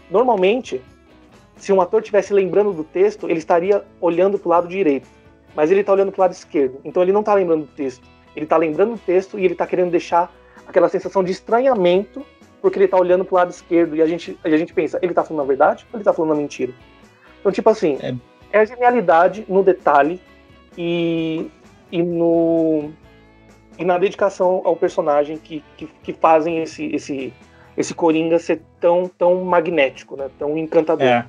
Normalmente, se um ator tivesse lembrando do texto, ele estaria olhando para o lado direito, mas ele está olhando para o lado esquerdo. Então ele não está lembrando do texto. Ele está lembrando do texto e ele está querendo deixar aquela sensação de estranhamento porque ele tá olhando pro lado esquerdo e a gente, a gente pensa, ele tá falando a verdade ou ele tá falando a mentira? Então, tipo assim, é, é a genialidade no detalhe e, e no e na dedicação ao personagem que, que, que, fazem esse, esse, esse Coringa ser tão, tão magnético, né? Tão encantador. É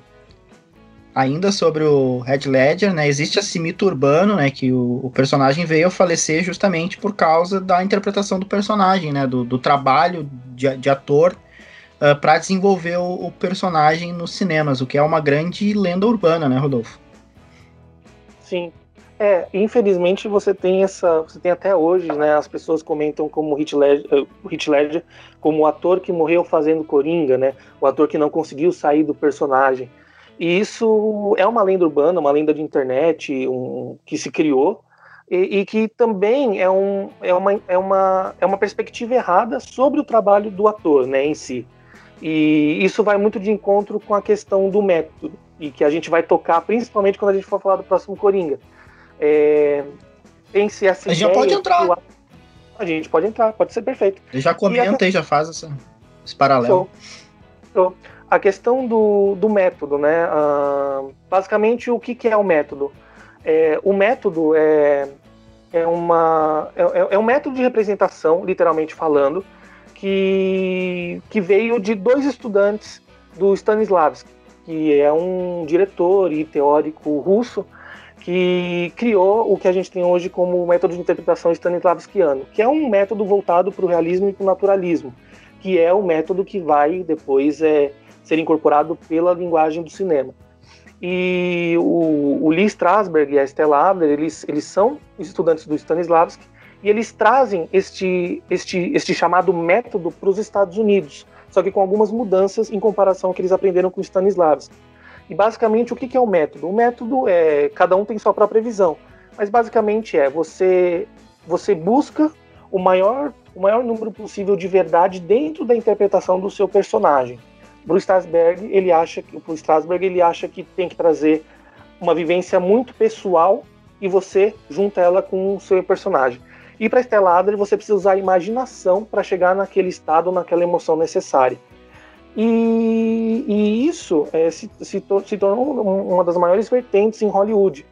ainda sobre o Red Ledger, né, existe esse mito urbano, né, que o, o, personagem veio a falecer justamente por causa da interpretação do personagem, né, do, do trabalho de, de ator uh, ah, para desenvolver o, o, personagem nos cinemas, o que é uma grande lenda urbana, né, Rodolfo? Sim. É, infelizmente você tem essa, você tem até hoje, né, as pessoas comentam como o Ledger, Heath Ledger como o ator que morreu fazendo Coringa, né, o ator que não conseguiu sair do personagem. E isso é uma lenda urbana, uma lenda de internet um, que se criou e, e, que também é, um, é, uma, é, uma, é uma perspectiva errada sobre o trabalho do ator né, em si. E isso vai muito de encontro com a questão do método, e que a gente vai tocar principalmente quando a gente for falar do próximo Coringa. É, pense essa A gente já pode entrar. A gente pode entrar, pode ser perfeito. Eu já comenta e, a... já faz essa, esse paralelo. Show. Show a questão do, do método, né? Uh, basicamente, o que, que é o método? é, o método é, é, uma, é, é, é um método de representação, literalmente falando, que, que veio de dois estudantes do Stanislavski, que é um diretor e teórico russo que criou o que a gente tem hoje como método de interpretação stanislavskiano, que é um método voltado para o realismo e para o naturalismo, que é o método que vai depois é, ser incorporado pela linguagem do cinema. E o, o Lee Strasberg e a Stella Adler, eles, eles são estudantes do Stanislavski e eles trazem este, este, este chamado método para os Estados Unidos, só que com algumas mudanças em comparação ao que eles aprenderam com o Stanislavski. E basicamente o que, que é o método? O método é cada um tem sua própria visão, mas basicamente é você você busca o maior o maior número possível de verdade dentro da interpretação do seu personagem. Para o Strasberg, ele acha que o Strasberg ele acha que tem que trazer uma vivência muito pessoal e você junta ela com o seu personagem. E para Stella Adler, você precisa usar a imaginação para chegar naquele estado, naquela emoção necessária. E, e isso é, se, se, se tornou uma das maiores vertentes em Hollywood.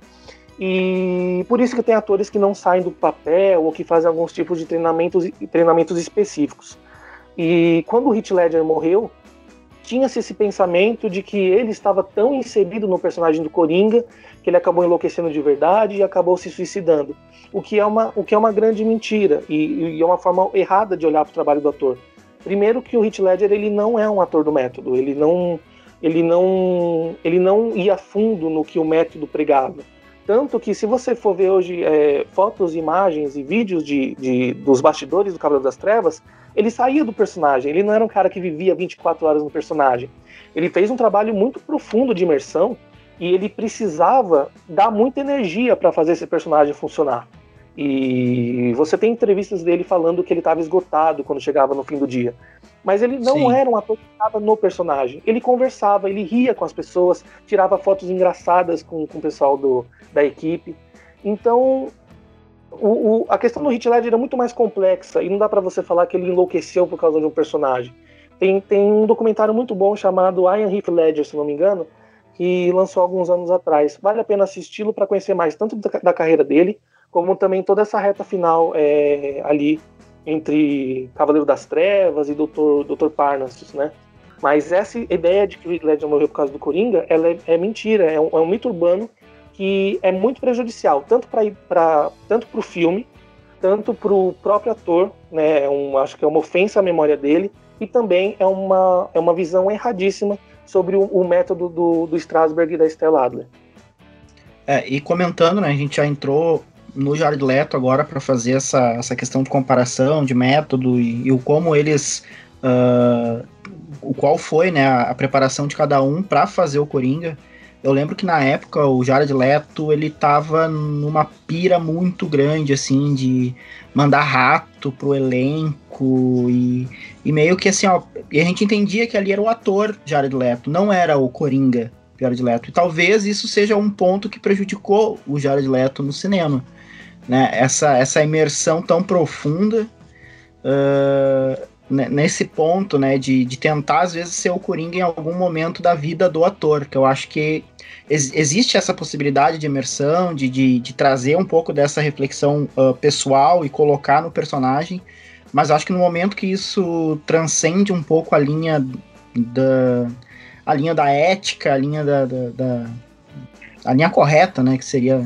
E por isso que tem atores que não saem do papel ou que fazem alguns tipos de treinamentos, treinamentos específicos. E quando o Heath Ledger morreu, tinha-se esse pensamento de que ele estava tão inserido no personagem do Coringa que ele acabou enlouquecendo de verdade e acabou se suicidando. O que é uma, o que é uma grande mentira e, e é uma forma errada de olhar para o trabalho do ator. Primeiro que o Heath Ledger ele não é um ator do método, ele não ele não ele não ia fundo no que o método pregava. Tanto que se você for ver hoje é, fotos, imagens e vídeos de, de, dos bastidores do Cavaleiro das Trevas, ele saía do personagem, ele não era um cara que vivia 24 horas no personagem. Ele fez um trabalho muito profundo de imersão e ele precisava dar muita energia para fazer esse personagem funcionar. E você tem entrevistas dele falando que ele estava esgotado quando chegava no fim do dia. Mas ele não Sim. era um ator que estava no personagem. Ele conversava, ele ria com as pessoas, tirava fotos engraçadas com, com o pessoal do, da equipe. Então, o, o, a questão do Heath Ledger é muito mais complexa e não dá para você falar que ele enlouqueceu por causa de um personagem. Tem, tem um documentário muito bom chamado Ian Heath Ledger, se não me engano, que lançou alguns anos atrás. Vale a pena assisti-lo para conhecer mais tanto da, da, carreira dele, como também toda essa reta final é, ali entre Cavaleiro das Trevas e Doutor, Doutor Parnassus, né? Mas essa ideia de que o Ledger morreu por causa do Coringa, ela é, é mentira, é um, é um mito urbano que é muito prejudicial, tanto para tanto o filme, tanto para o próprio ator, né? Um, acho que é uma ofensa à memória dele, e também é uma, é uma visão erradíssima sobre o, o método do, do Strasberg e da Stella Adler. É, e comentando, né, a gente já entrou no Jared Leto agora para fazer essa, essa questão de comparação, de método e, e o como eles. Uh, o qual foi né, a, a preparação de cada um para fazer o Coringa. Eu lembro que na época o Jared Leto ele tava numa pira muito grande assim de mandar rato pro elenco e, e meio que assim, ó, e a gente entendia que ali era o ator Jared Leto, não era o Coringa Jared Leto. E talvez isso seja um ponto que prejudicou o Jared Leto no cinema, né? Essa essa imersão tão profunda uh, nesse ponto, né, de, de tentar às vezes ser o Coringa em algum momento da vida do ator, que eu acho que ex existe essa possibilidade de imersão, de, de, de trazer um pouco dessa reflexão uh, pessoal e colocar no personagem, mas acho que no momento que isso transcende um pouco a linha da a linha da ética, a linha da, da, da a linha correta, né, que seria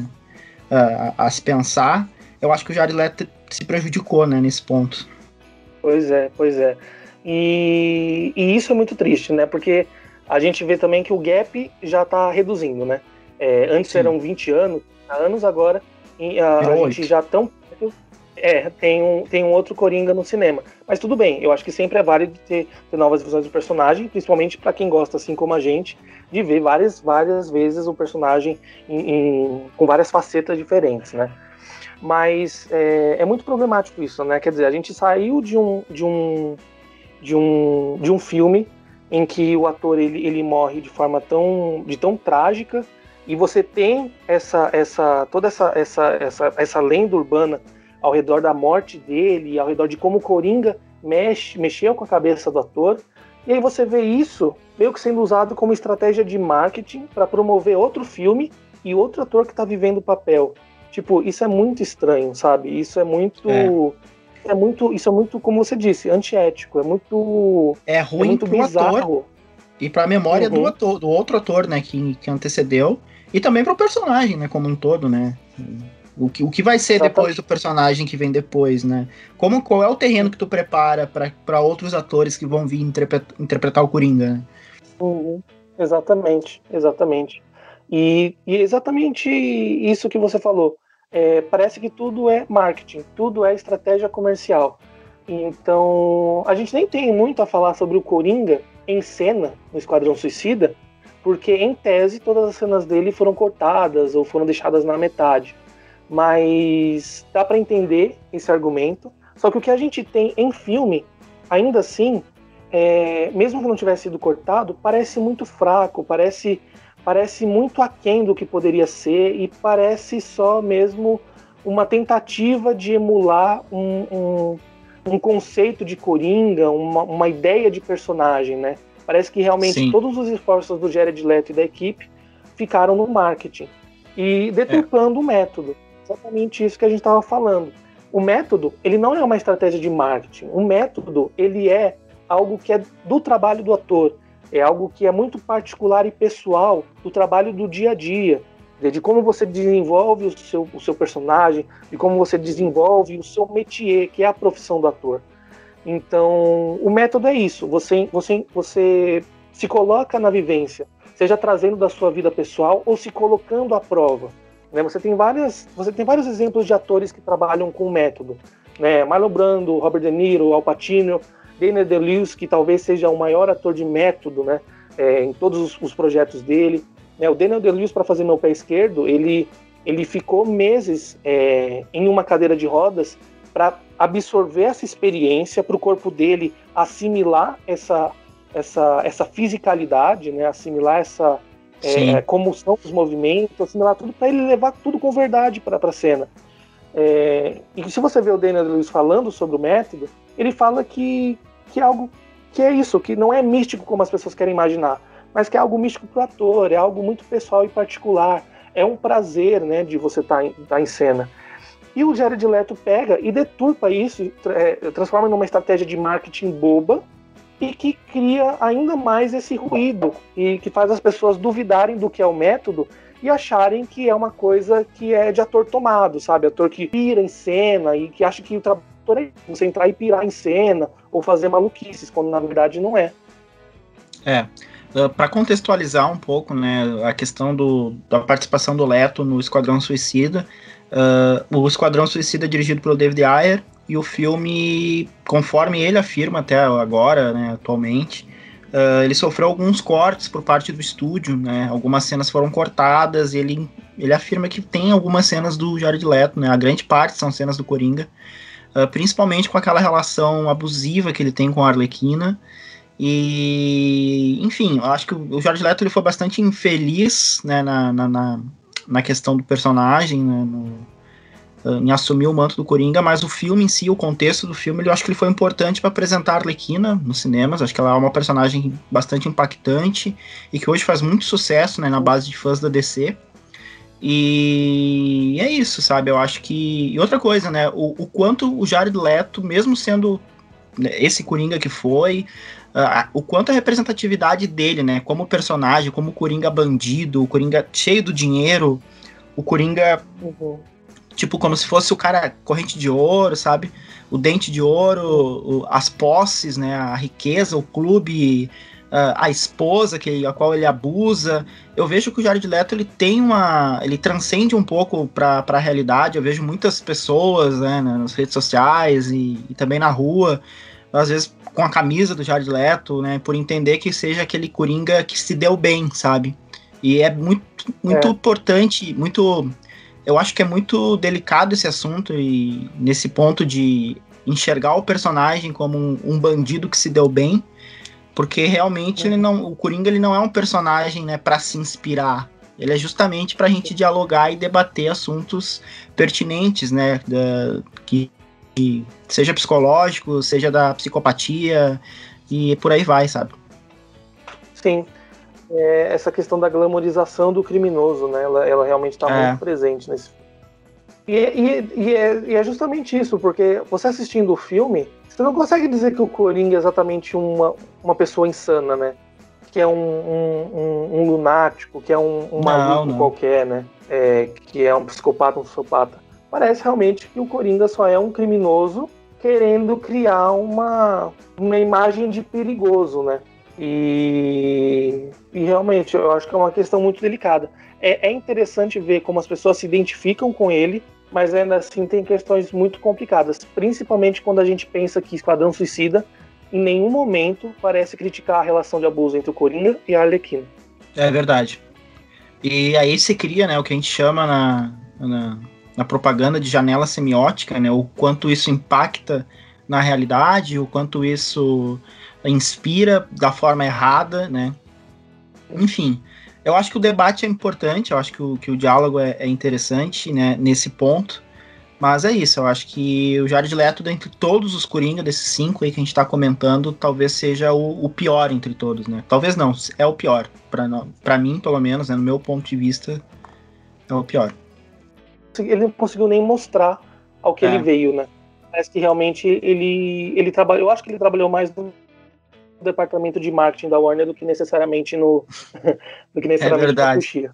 uh, a, a, se pensar, eu acho que o Jared Leto se prejudicou, né, nesse ponto. Pois é, pois é. E, e isso é muito triste, né? Porque a gente vê também que o gap já está reduzindo, né? É, antes Sim. eram 20 anos, anos agora, a, a gente já tão é, tem um, tem um outro Coringa no cinema. Mas tudo bem, eu acho que sempre é válido ter, ter novas visões do personagem, principalmente para quem gosta, assim como a gente, de ver várias, várias vezes o personagem em, em, com várias facetas diferentes, né? Mas é, é, muito problemático isso, né? Quer dizer, a gente saiu de um, de um, de um, de um filme em que o ator ele, ele morre de forma tão, de tão trágica e você tem essa, essa toda essa, essa, essa, essa lenda urbana ao redor da morte dele, ao redor de como o Coringa mexe, mexeu com a cabeça do ator. E aí você vê isso meio que sendo usado como estratégia de marketing para promover outro filme e outro ator que tá vivendo o papel. Tipo, isso é muito estranho, sabe? Isso é muito. É. é muito, isso é muito, como você disse, antiético. É muito. É ruim é muito bizarro. ator. E pra memória uhum. do ator, do outro ator, né, que, que antecedeu. E também pro personagem, né, como um todo, né? O que, o que vai ser Exatamente. depois do personagem que vem depois, né? Como, qual é o terreno que tu prepara para outros atores que vão vir interpretar, interpretar o Coringa, né? Uhum. Exatamente, exatamente. E, e exatamente isso que você falou. É, parece que tudo é marketing, tudo é estratégia comercial. Então, a gente nem tem muito a falar sobre o Coringa em cena no Esquadrão Suicida, porque em tese todas as cenas dele foram cortadas ou foram deixadas na metade. Mas dá para entender esse argumento. Só que o que a gente tem em filme, ainda assim, é, mesmo que não tivesse sido cortado, parece muito fraco, parece parece muito aquém do que poderia ser e parece só mesmo uma tentativa de emular um, um, um conceito de Coringa, uma, uma, ideia de personagem, né? Parece que realmente Sim. todos os esforços do Jared Leto e da equipe ficaram no marketing e deturpando é. o método. Exatamente isso que a gente estava falando. O método, ele não é uma estratégia de marketing. O método, ele é algo que é do trabalho do ator é algo que é muito particular e pessoal do trabalho do dia a dia, de como você desenvolve o seu, o seu personagem, de como você desenvolve o seu métier, que é a profissão do ator. Então, o método é isso. Você, você, você se coloca na vivência, seja trazendo da sua vida pessoal ou se colocando à prova. Né? Você, tem várias, você tem vários exemplos de atores que trabalham com método. Né? Marlon Brando, Robert De Niro, Al Pacino, Daniel Day-Lewis, que talvez seja o maior ator de método, né, é, em todos os, os, projetos dele. É, o Daniel Day-Lewis, para fazer meu pé esquerdo, ele, ele ficou meses é, em uma cadeira de rodas para absorver essa experiência, para o corpo dele assimilar essa, essa, essa fisicalidade, né, assimilar essa é, como são os movimentos, assimilar tudo, para ele levar tudo com verdade para a cena. É, e se você vê o Daniel Day-Lewis falando sobre o método, ele fala que que é algo que é isso, que não é místico como as pessoas querem imaginar, mas que é algo místico para o ator, é algo muito pessoal e particular. É um prazer, né, de você estar tá em, tá em cena. E o Jared Leto pega e deturpa isso, é, transforma numa estratégia de marketing boba e que cria ainda mais esse ruído e que faz as pessoas duvidarem do que é o método e acharem que é uma coisa que é de ator tomado, sabe? Ator que pira em cena e que acha que o trabalho é você entrar e pirar em cena ou fazer maluquices, quando na verdade não é. É. Uh, ah, para contextualizar um pouco, né, a questão do, da participação do Leto no Esquadrão Suicida, uh, o Esquadrão Suicida é dirigido pelo David Ayer e o filme, conforme ele afirma até agora, né, atualmente, uh, ele sofreu alguns cortes por parte do estúdio, né, algumas cenas foram cortadas, ele, ele afirma que tem algumas cenas do Jared Leto, né, a grande parte são cenas do Coringa, uh, principalmente com aquela relação abusiva que ele tem com a Arlequina. E, enfim, eu acho que o George Leto ele foi bastante infeliz né, na, na, na, questão do personagem, né, no, em assumir o manto do Coringa, mas o filme em si, o contexto do filme, eu acho que ele foi importante para apresentar a Arlequina nos cinemas. Acho que ela é uma personagem bastante impactante e que hoje faz muito sucesso né, na base de fãs da DC. E é isso, sabe? Eu acho que. E outra coisa, né? O, o quanto o Jared Leto, mesmo sendo né, esse Coringa que foi, uh, o quanto a representatividade dele, né? Como personagem, como Coringa bandido, o Coringa cheio do dinheiro, o Coringa. Uhum. Tipo, como se fosse o cara corrente de ouro, sabe? O dente de ouro, o, as posses, né? A riqueza, o clube uh, a esposa que a qual ele abusa. Eu vejo que o Jared Leto ele tem uma, ele transcende um pouco para a realidade. Eu vejo muitas pessoas, né, nas redes sociais e, e, também na rua, às vezes com a camisa do Jared Leto, né, por entender que seja aquele coringa que se deu bem, sabe? E é muito, muito é. importante, muito eu acho que é muito delicado esse assunto e nesse ponto de enxergar o personagem como um, um bandido que se deu bem porque realmente ele não, o Coringa ele não é um personagem, né, para se inspirar. Ele é justamente para a gente dialogar e debater assuntos pertinentes, né, da, que, que seja psicológico, seja da psicopatia e por aí vai, sabe? Sim. É essa questão da glamorização do criminoso, né? Ela, ela realmente está é. muito presente nesse filme. E, e, e, é, e, é, justamente isso, porque você assistindo o filme, você não consegue dizer que o Coringa é exatamente uma, uma pessoa insana, né? Que é um, um, um, um lunático, que é um, maluco qualquer, né? É, que é um psicopata, um psicopata. Parece realmente que o Coringa só é um criminoso querendo criar uma, uma imagem de perigoso, né? E, e realmente eu acho que é uma questão muito delicada. É, é interessante ver como as pessoas se identificam com ele, mas ainda assim tem questões muito complicadas, principalmente quando a gente pensa que Esquadrão Suicida em nenhum momento parece criticar a relação de abuso entre o Coringa e a Arlequina. É verdade. E aí se cria, né, o que a gente chama na, na, na propaganda de janela semiótica, né, o quanto isso impacta na realidade, o quanto isso inspira da forma errada, né? Enfim, eu acho que o debate é importante, eu acho que o, que o diálogo é, é interessante, né, nesse ponto. Mas é isso, eu acho que o Jared Leto, dentre todos os Coringa, desses cinco aí que a gente tá comentando, talvez seja o, o pior entre todos, né? Talvez não, é o pior. para mim, pelo menos, né, no meu ponto de vista, é o pior. Ele não conseguiu nem mostrar ao que é. ele veio, né? Parece que realmente ele, ele trabalhou. Eu acho que ele trabalhou mais no departamento de marketing da Warner do que necessariamente no do que necessariamente é verdade.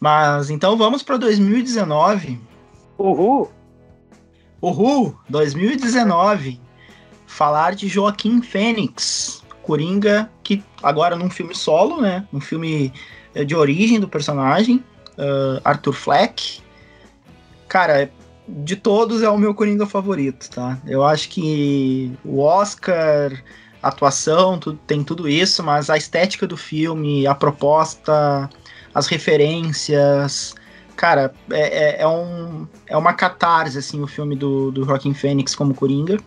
Mas então vamos para 2019. Uhul. Uhul, 2019. Falar de Joaquim Fênix, Coringa, que agora num filme solo, né? Um filme eh, de origem do personagem, uh, Arthur Fleck. Cara, de todos é o meu Coringa favorito, tá? Eu acho que o Oscar atuação, tem tudo isso, mas a estética do filme, a proposta, as referências. Cara, é, é, é um, é uma catarse, assim, o filme do, do Joaquim Fênix como Coringa.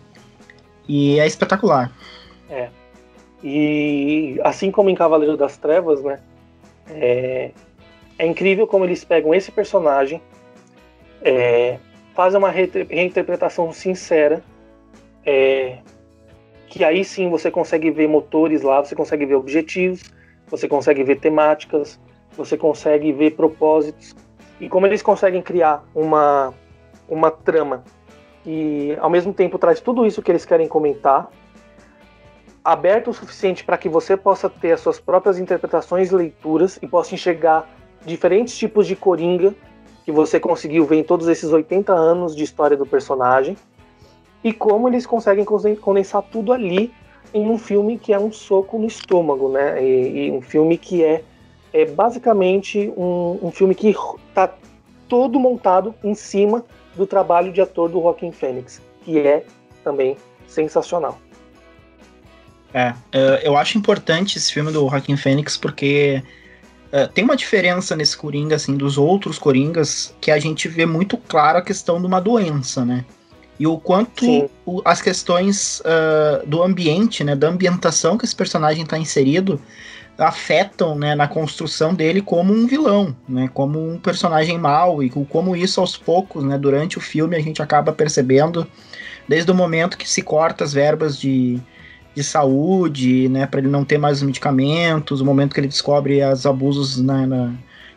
E é espetacular. É. E assim como em Cavaleiro das Trevas, né? É, é incrível como eles pegam esse personagem, é, fazem uma reinterpretação sincera, é, que aí sim você consegue ver motores lá, você consegue ver objetivos, você consegue ver temáticas, você consegue ver propósitos. E como eles conseguem criar uma, uma trama que ao mesmo tempo traz tudo isso que eles querem comentar, aberto o suficiente para que você possa ter as suas próprias interpretações leituras e possa enxergar diferentes tipos de coringa que você conseguiu ver em todos esses 80 anos de história do personagem e como eles conseguem condensar tudo ali em um filme que é um soco no estômago, né? E, e um filme que é, é basicamente um, um filme que está todo montado em cima do trabalho de ator do Joaquin Phoenix, que é também sensacional. É, é eu acho importante esse filme do Joaquin Phoenix porque uh, tem uma diferença nesse Coringa, assim, dos outros Coringas, que a gente vê muito claro a questão de uma doença, né? E o quanto as questões uh, do ambiente, né, da ambientação que esse personagem está inserido, afetam né, na construção dele como um vilão, né, como um personagem mau e como isso aos poucos, né, durante o filme a gente acaba percebendo desde o momento que se corta as verbas de, de saúde, né, para ele não ter mais os medicamentos, o momento que ele descobre os abusos na, na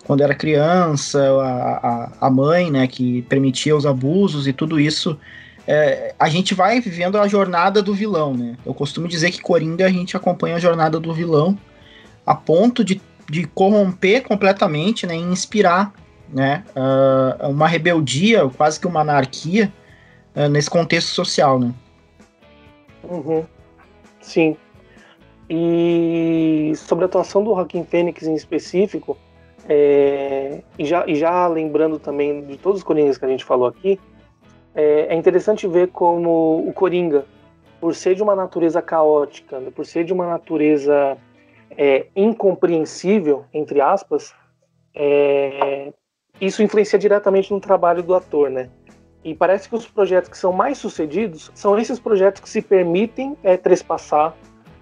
quando era criança, a, a, a mãe, né, que permitia os abusos e tudo isso é, a gente vai vivendo a jornada do vilão, né? Eu costumo dizer que Coringa a gente acompanha a jornada do vilão a ponto de, de corromper completamente, né? E inspirar, né? Uh, uma rebeldia, quase que uma anarquia uh, nesse contexto social, né? Uhum. Sim. E sobre a atuação do Joaquim Fênix em específico, é, e, já, e já lembrando também de todos os Coringas que a gente falou aqui, é, é interessante ver como o Coringa, por ser de uma natureza caótica, né, por ser de uma natureza é, incompreensível, entre aspas, é, isso influencia diretamente no trabalho do ator, né? E parece que os projetos que são mais sucedidos são esses projetos que se permitem é, trespassar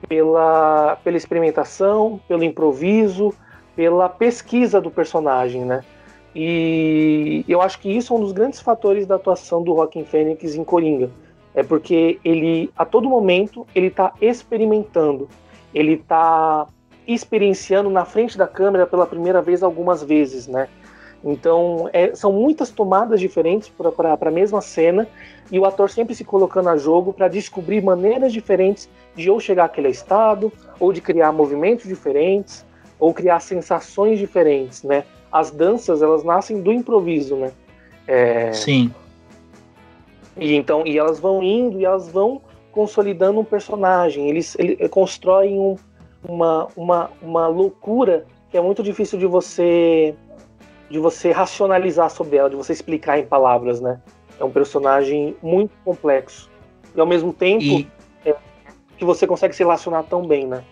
pela, pela experimentação, pelo improviso, pela pesquisa do personagem, né? E eu acho que isso é um dos grandes fatores da atuação do Joaquim Fênix em Coringa. É porque ele, a todo momento, ele está experimentando, ele está experienciando na frente da câmera pela primeira vez algumas vezes, né? Então, é, são muitas tomadas diferentes para a mesma cena e o ator sempre se colocando a jogo para descobrir maneiras diferentes de ou chegar àquele estado, ou de criar movimentos diferentes, ou criar sensações diferentes, né? As danças, elas nascem do improviso, né? É... Sim. E então, e elas vão indo e elas vão consolidando um personagem. Eles, eles constroem um, uma, uma, uma loucura que é muito difícil de você de você racionalizar sobre ela, de você explicar em palavras, né? É um personagem muito complexo e ao mesmo tempo e... é, que você consegue se relacionar tão bem, né?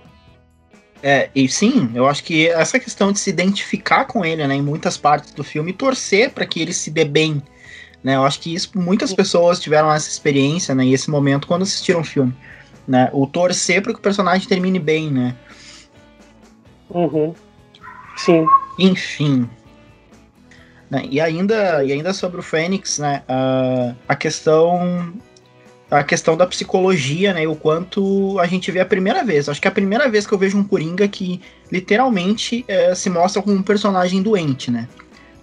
É, e sim, eu acho que essa questão de se identificar com ele, né, em muitas partes do filme, e torcer para que ele se dê bem, né? Eu acho que isso muitas pessoas tiveram essa experiência, né, e esse momento quando assistiram o filme, né? O torcer para que o personagem termine bem, né? Uhum. Sim. Enfim, né? E, ainda, e ainda sobre o Fênix, né, a, a questão a questão da psicologia, né, o quanto a gente vê a primeira vez. Acho que é a primeira vez que eu vejo um Coringa que literalmente é, se mostra como um personagem doente, né.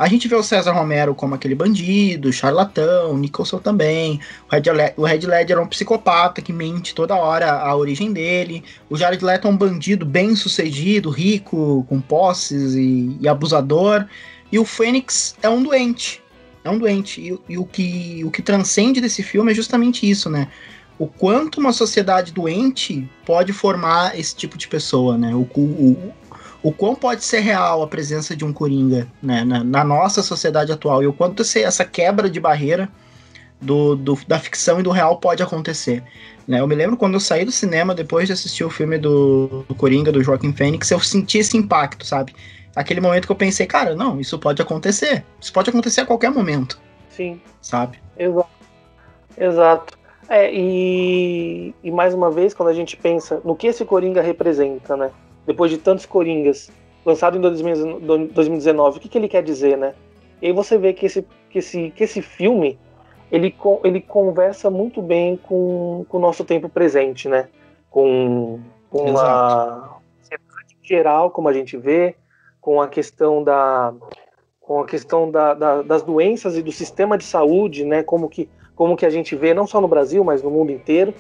A gente vê o César Romero como aquele bandido, charlatão, Nicholson também. O Red, o Red Ledger é um psicopata que mente toda hora a origem dele. O Jared Leto é um bandido bem sucedido, rico, com posses e, e abusador. E o Fênix é um doente. É um doente. E, e, o, que, o que transcende desse filme é justamente isso, né? O quanto uma sociedade doente pode formar esse tipo de pessoa, né? O, o, o quão pode ser real a presença de um Coringa né? na, na nossa sociedade atual. E o quanto essa quebra de barreira do, do, da ficção e do real pode acontecer. Né? Eu me lembro quando eu saí do cinema depois de assistir o filme do, do Coringa, do Joaquim Fênix, eu senti esse impacto, sabe? Aquele momento que eu pensei, cara, não, isso pode acontecer. Isso pode acontecer a qualquer momento. Sim. Sabe? Exato. Exato. É, e, e mais uma vez, quando a gente pensa no que esse Coringa representa, né? Depois de tantos Coringas lançado em 2019, o que, que ele quer dizer, né? E aí você vê que esse, que esse, que esse filme ele, ele conversa muito bem com, com o nosso tempo presente, né? Com, com a geral, como a gente vê, com a questão da com a questão da, da, das doenças e do sistema de saúde, né? Como que como que a gente vê não só no Brasil, mas no mundo inteiro,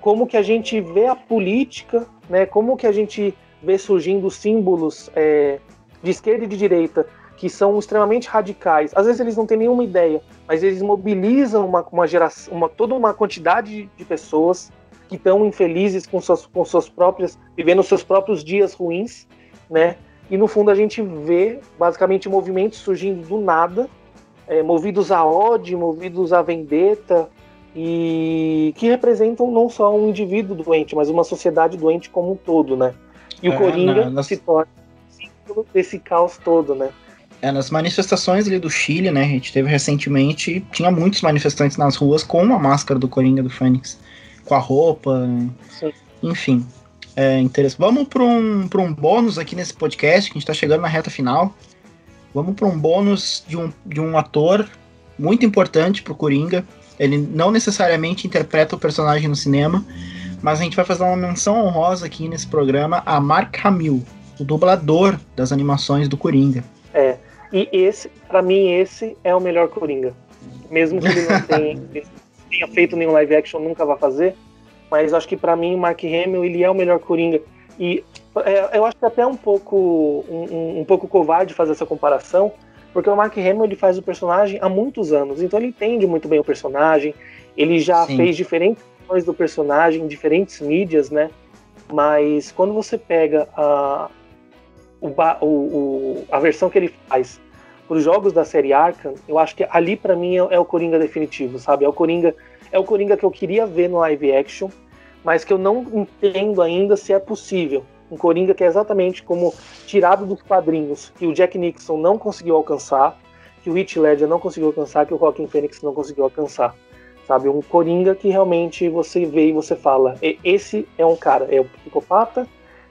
como que a gente vê a política, né? Como que a gente vê surgindo símbolos é, de esquerda e de direita que são extremamente radicais. Às vezes eles não têm nenhuma ideia, mas eles mobilizam uma, uma geração, uma, toda uma quantidade de pessoas que estão infelizes com suas, com suas próprias, vivendo seus próprios dias ruins, né? E no fundo a gente vê basicamente movimentos surgindo do nada, é, movidos a ódio, movidos a vendetta, e que representam não só um indivíduo doente, mas uma sociedade doente como um todo, né? E o é, Coringa nas... se torna símbolo desse caos todo, né? É, nas manifestações ali do Chile, né? A gente teve recentemente, tinha muitos manifestantes nas ruas com uma máscara do Coringa do Fênix, com a roupa, Sim. enfim é, interessante. Vamos para um, um bônus aqui nesse podcast, que a gente está chegando na reta final. Vamos para um bônus de um, de um ator muito importante para o Coringa. Ele não necessariamente interpreta o personagem no cinema, mas a gente vai fazer uma menção honrosa aqui nesse programa a Mark Hamill, o dublador das animações do Coringa. É, e esse, para mim, esse é o melhor Coringa. Mesmo que ele não tenha, tenha feito nenhum live action, nunca vai fazer mas acho que para mim o Mark Hamill ele é o melhor Coringa. E é, eu acho que é até um pouco um, um, pouco covarde fazer essa comparação, porque o Mark Hamill ele faz o personagem há muitos anos, então ele entende muito bem o personagem, ele já Sim. fez diferentes versões do personagem em diferentes mídias, né? Mas quando você pega a, o, o, a versão que ele faz para os jogos da série Arkham, eu acho que ali para mim é, é o Coringa definitivo, sabe? É o Coringa é o Coringa que eu queria ver no live action, mas que eu não entendo ainda se é possível. Um Coringa que é exatamente como tirado dos quadrinhos, que o Jack Nixon não conseguiu alcançar, que o Heath Ledger não conseguiu alcançar, que o Joaquin Phoenix não conseguiu alcançar. Sabe, um Coringa que realmente você vê e você fala, esse é um cara, é um psicopata,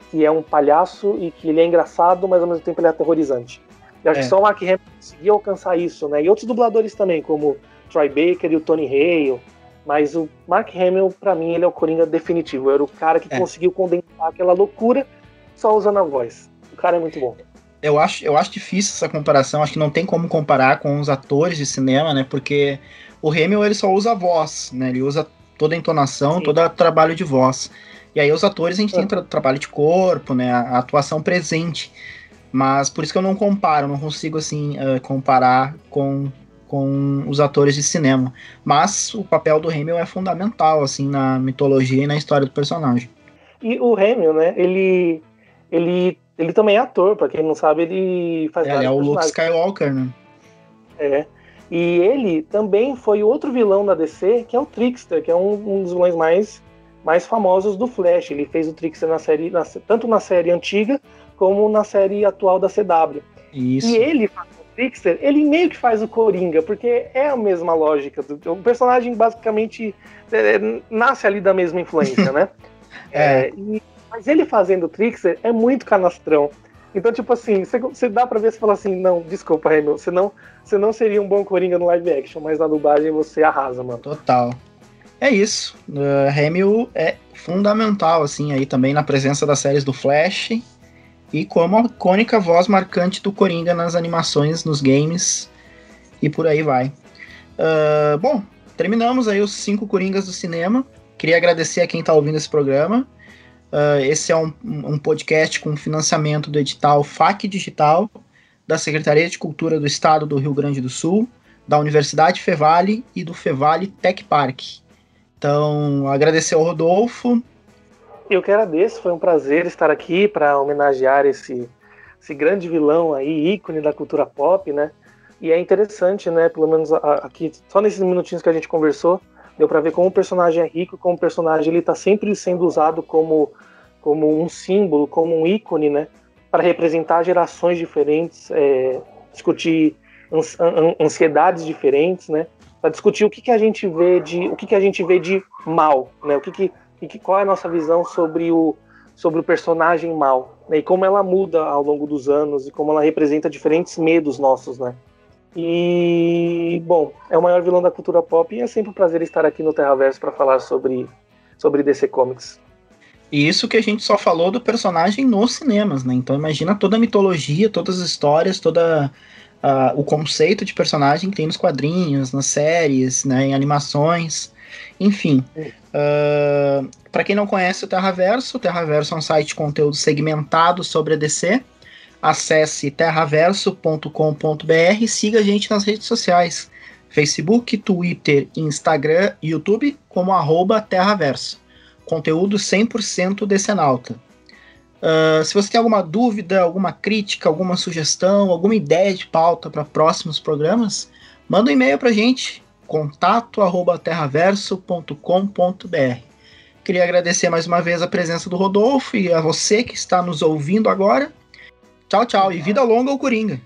que é um palhaço e que ele é engraçado, mas ao mesmo tempo ele é aterrorizante. Eu acho é. que só o Mark Hamill conseguiu alcançar isso, né? E outros dubladores também, como Troy Baker e o Tony Hale, mas o Mark Hamill, para mim, ele é o Coringa definitivo. Era o cara que é. conseguiu condensar aquela loucura só usando a voz. O cara é muito bom. Eu acho, eu acho difícil essa comparação, acho que não tem como comparar com os atores de cinema, né? Porque o Hamill ele só usa a voz, né? Ele usa toda a entonação, Sim. todo o trabalho de voz. E aí os atores a gente tem é. tra trabalho de corpo, né? A atuação presente. Mas por isso que eu não comparo, não consigo assim uh, comparar com, com os atores de cinema. Mas o papel do Hamill é fundamental assim na mitologia e na história do personagem. E o Hamill, né? Ele ele ele também é ator, para quem não sabe, ele faz é, Ele é o Luke Skywalker, né? É. E ele também foi outro vilão da DC, que é o Trickster, que é um, um dos vilões mais, mais famosos do Flash. Ele fez o Trickster na série, na, tanto na série antiga como na série atual da CW. Isso. E ele faz Trickster, ele meio que faz o Coringa, porque é a mesma lógica. Do, o personagem basicamente é, é nasce ali da mesma influência, né? é. é e, mas ele fazendo o Trickster é muito canastrão. Então, tipo assim, você dá pra ver, você fala assim, não, desculpa, Remy, você não, você não seria um bom Coringa no live action, mas na dublagem você arrasa, mano. Total. É isso. Uh, Hamill é fundamental, assim, aí também na presença das séries do Flash e como a icônica voz marcante do Coringa nas animações, nos games e por aí vai. Uh, bom, terminamos aí os cinco Coringas do cinema. Queria agradecer a quem está ouvindo esse programa. Uh, esse é um, um, podcast com financiamento do edital FAC Digital, da Secretaria de Cultura do Estado do Rio Grande do Sul, da Universidade Fevale e do Fevale Tech Park. Então, agradecer ao Rodolfo. Eu que agradeço, foi um prazer estar aqui para homenagear esse, esse grande vilão aí, ícone da cultura pop, né? E é interessante, né? Pelo menos aqui, só nesses minutinhos que a gente conversou, deu para ver como o personagem é rico, como o personagem ele tá sempre sendo usado como, como um símbolo, como um ícone, né, para representar gerações diferentes, é, discutir ansiedades diferentes, né, para discutir o que, que a gente vê de o que, que a gente vê de mal, né, o que, que, que qual é a nossa visão sobre o sobre o personagem mal, né, e como ela muda ao longo dos anos e como ela representa diferentes medos nossos, né. E, bom, é o maior vilão da cultura pop e é sempre um prazer estar aqui no Terraverso para falar sobre, sobre DC Comics. E isso que a gente só falou do personagem nos cinemas, né? Então imagina toda a mitologia, todas as histórias, toda uh, o conceito de personagem que tem nos quadrinhos, nas séries, né, em animações, enfim. Uh, ah, para quem não conhece o Terraverso, o Terraverso é um site de conteúdo segmentado sobre a DC acesse terraverso.com.br e siga a gente nas redes sociais. Facebook, Twitter, Instagram e YouTube como arroba Terraverso. Conteúdo 100% decenalta. Uh, se você tem alguma dúvida, alguma crítica, alguma sugestão, alguma ideia de pauta para próximos programas, manda um e-mail para a gente, contato arroba terraverso.com.br. Queria agradecer mais uma vez a presença do Rodolfo e a você que está nos ouvindo agora. Tchau, tchau. E vida longa ao Coringa.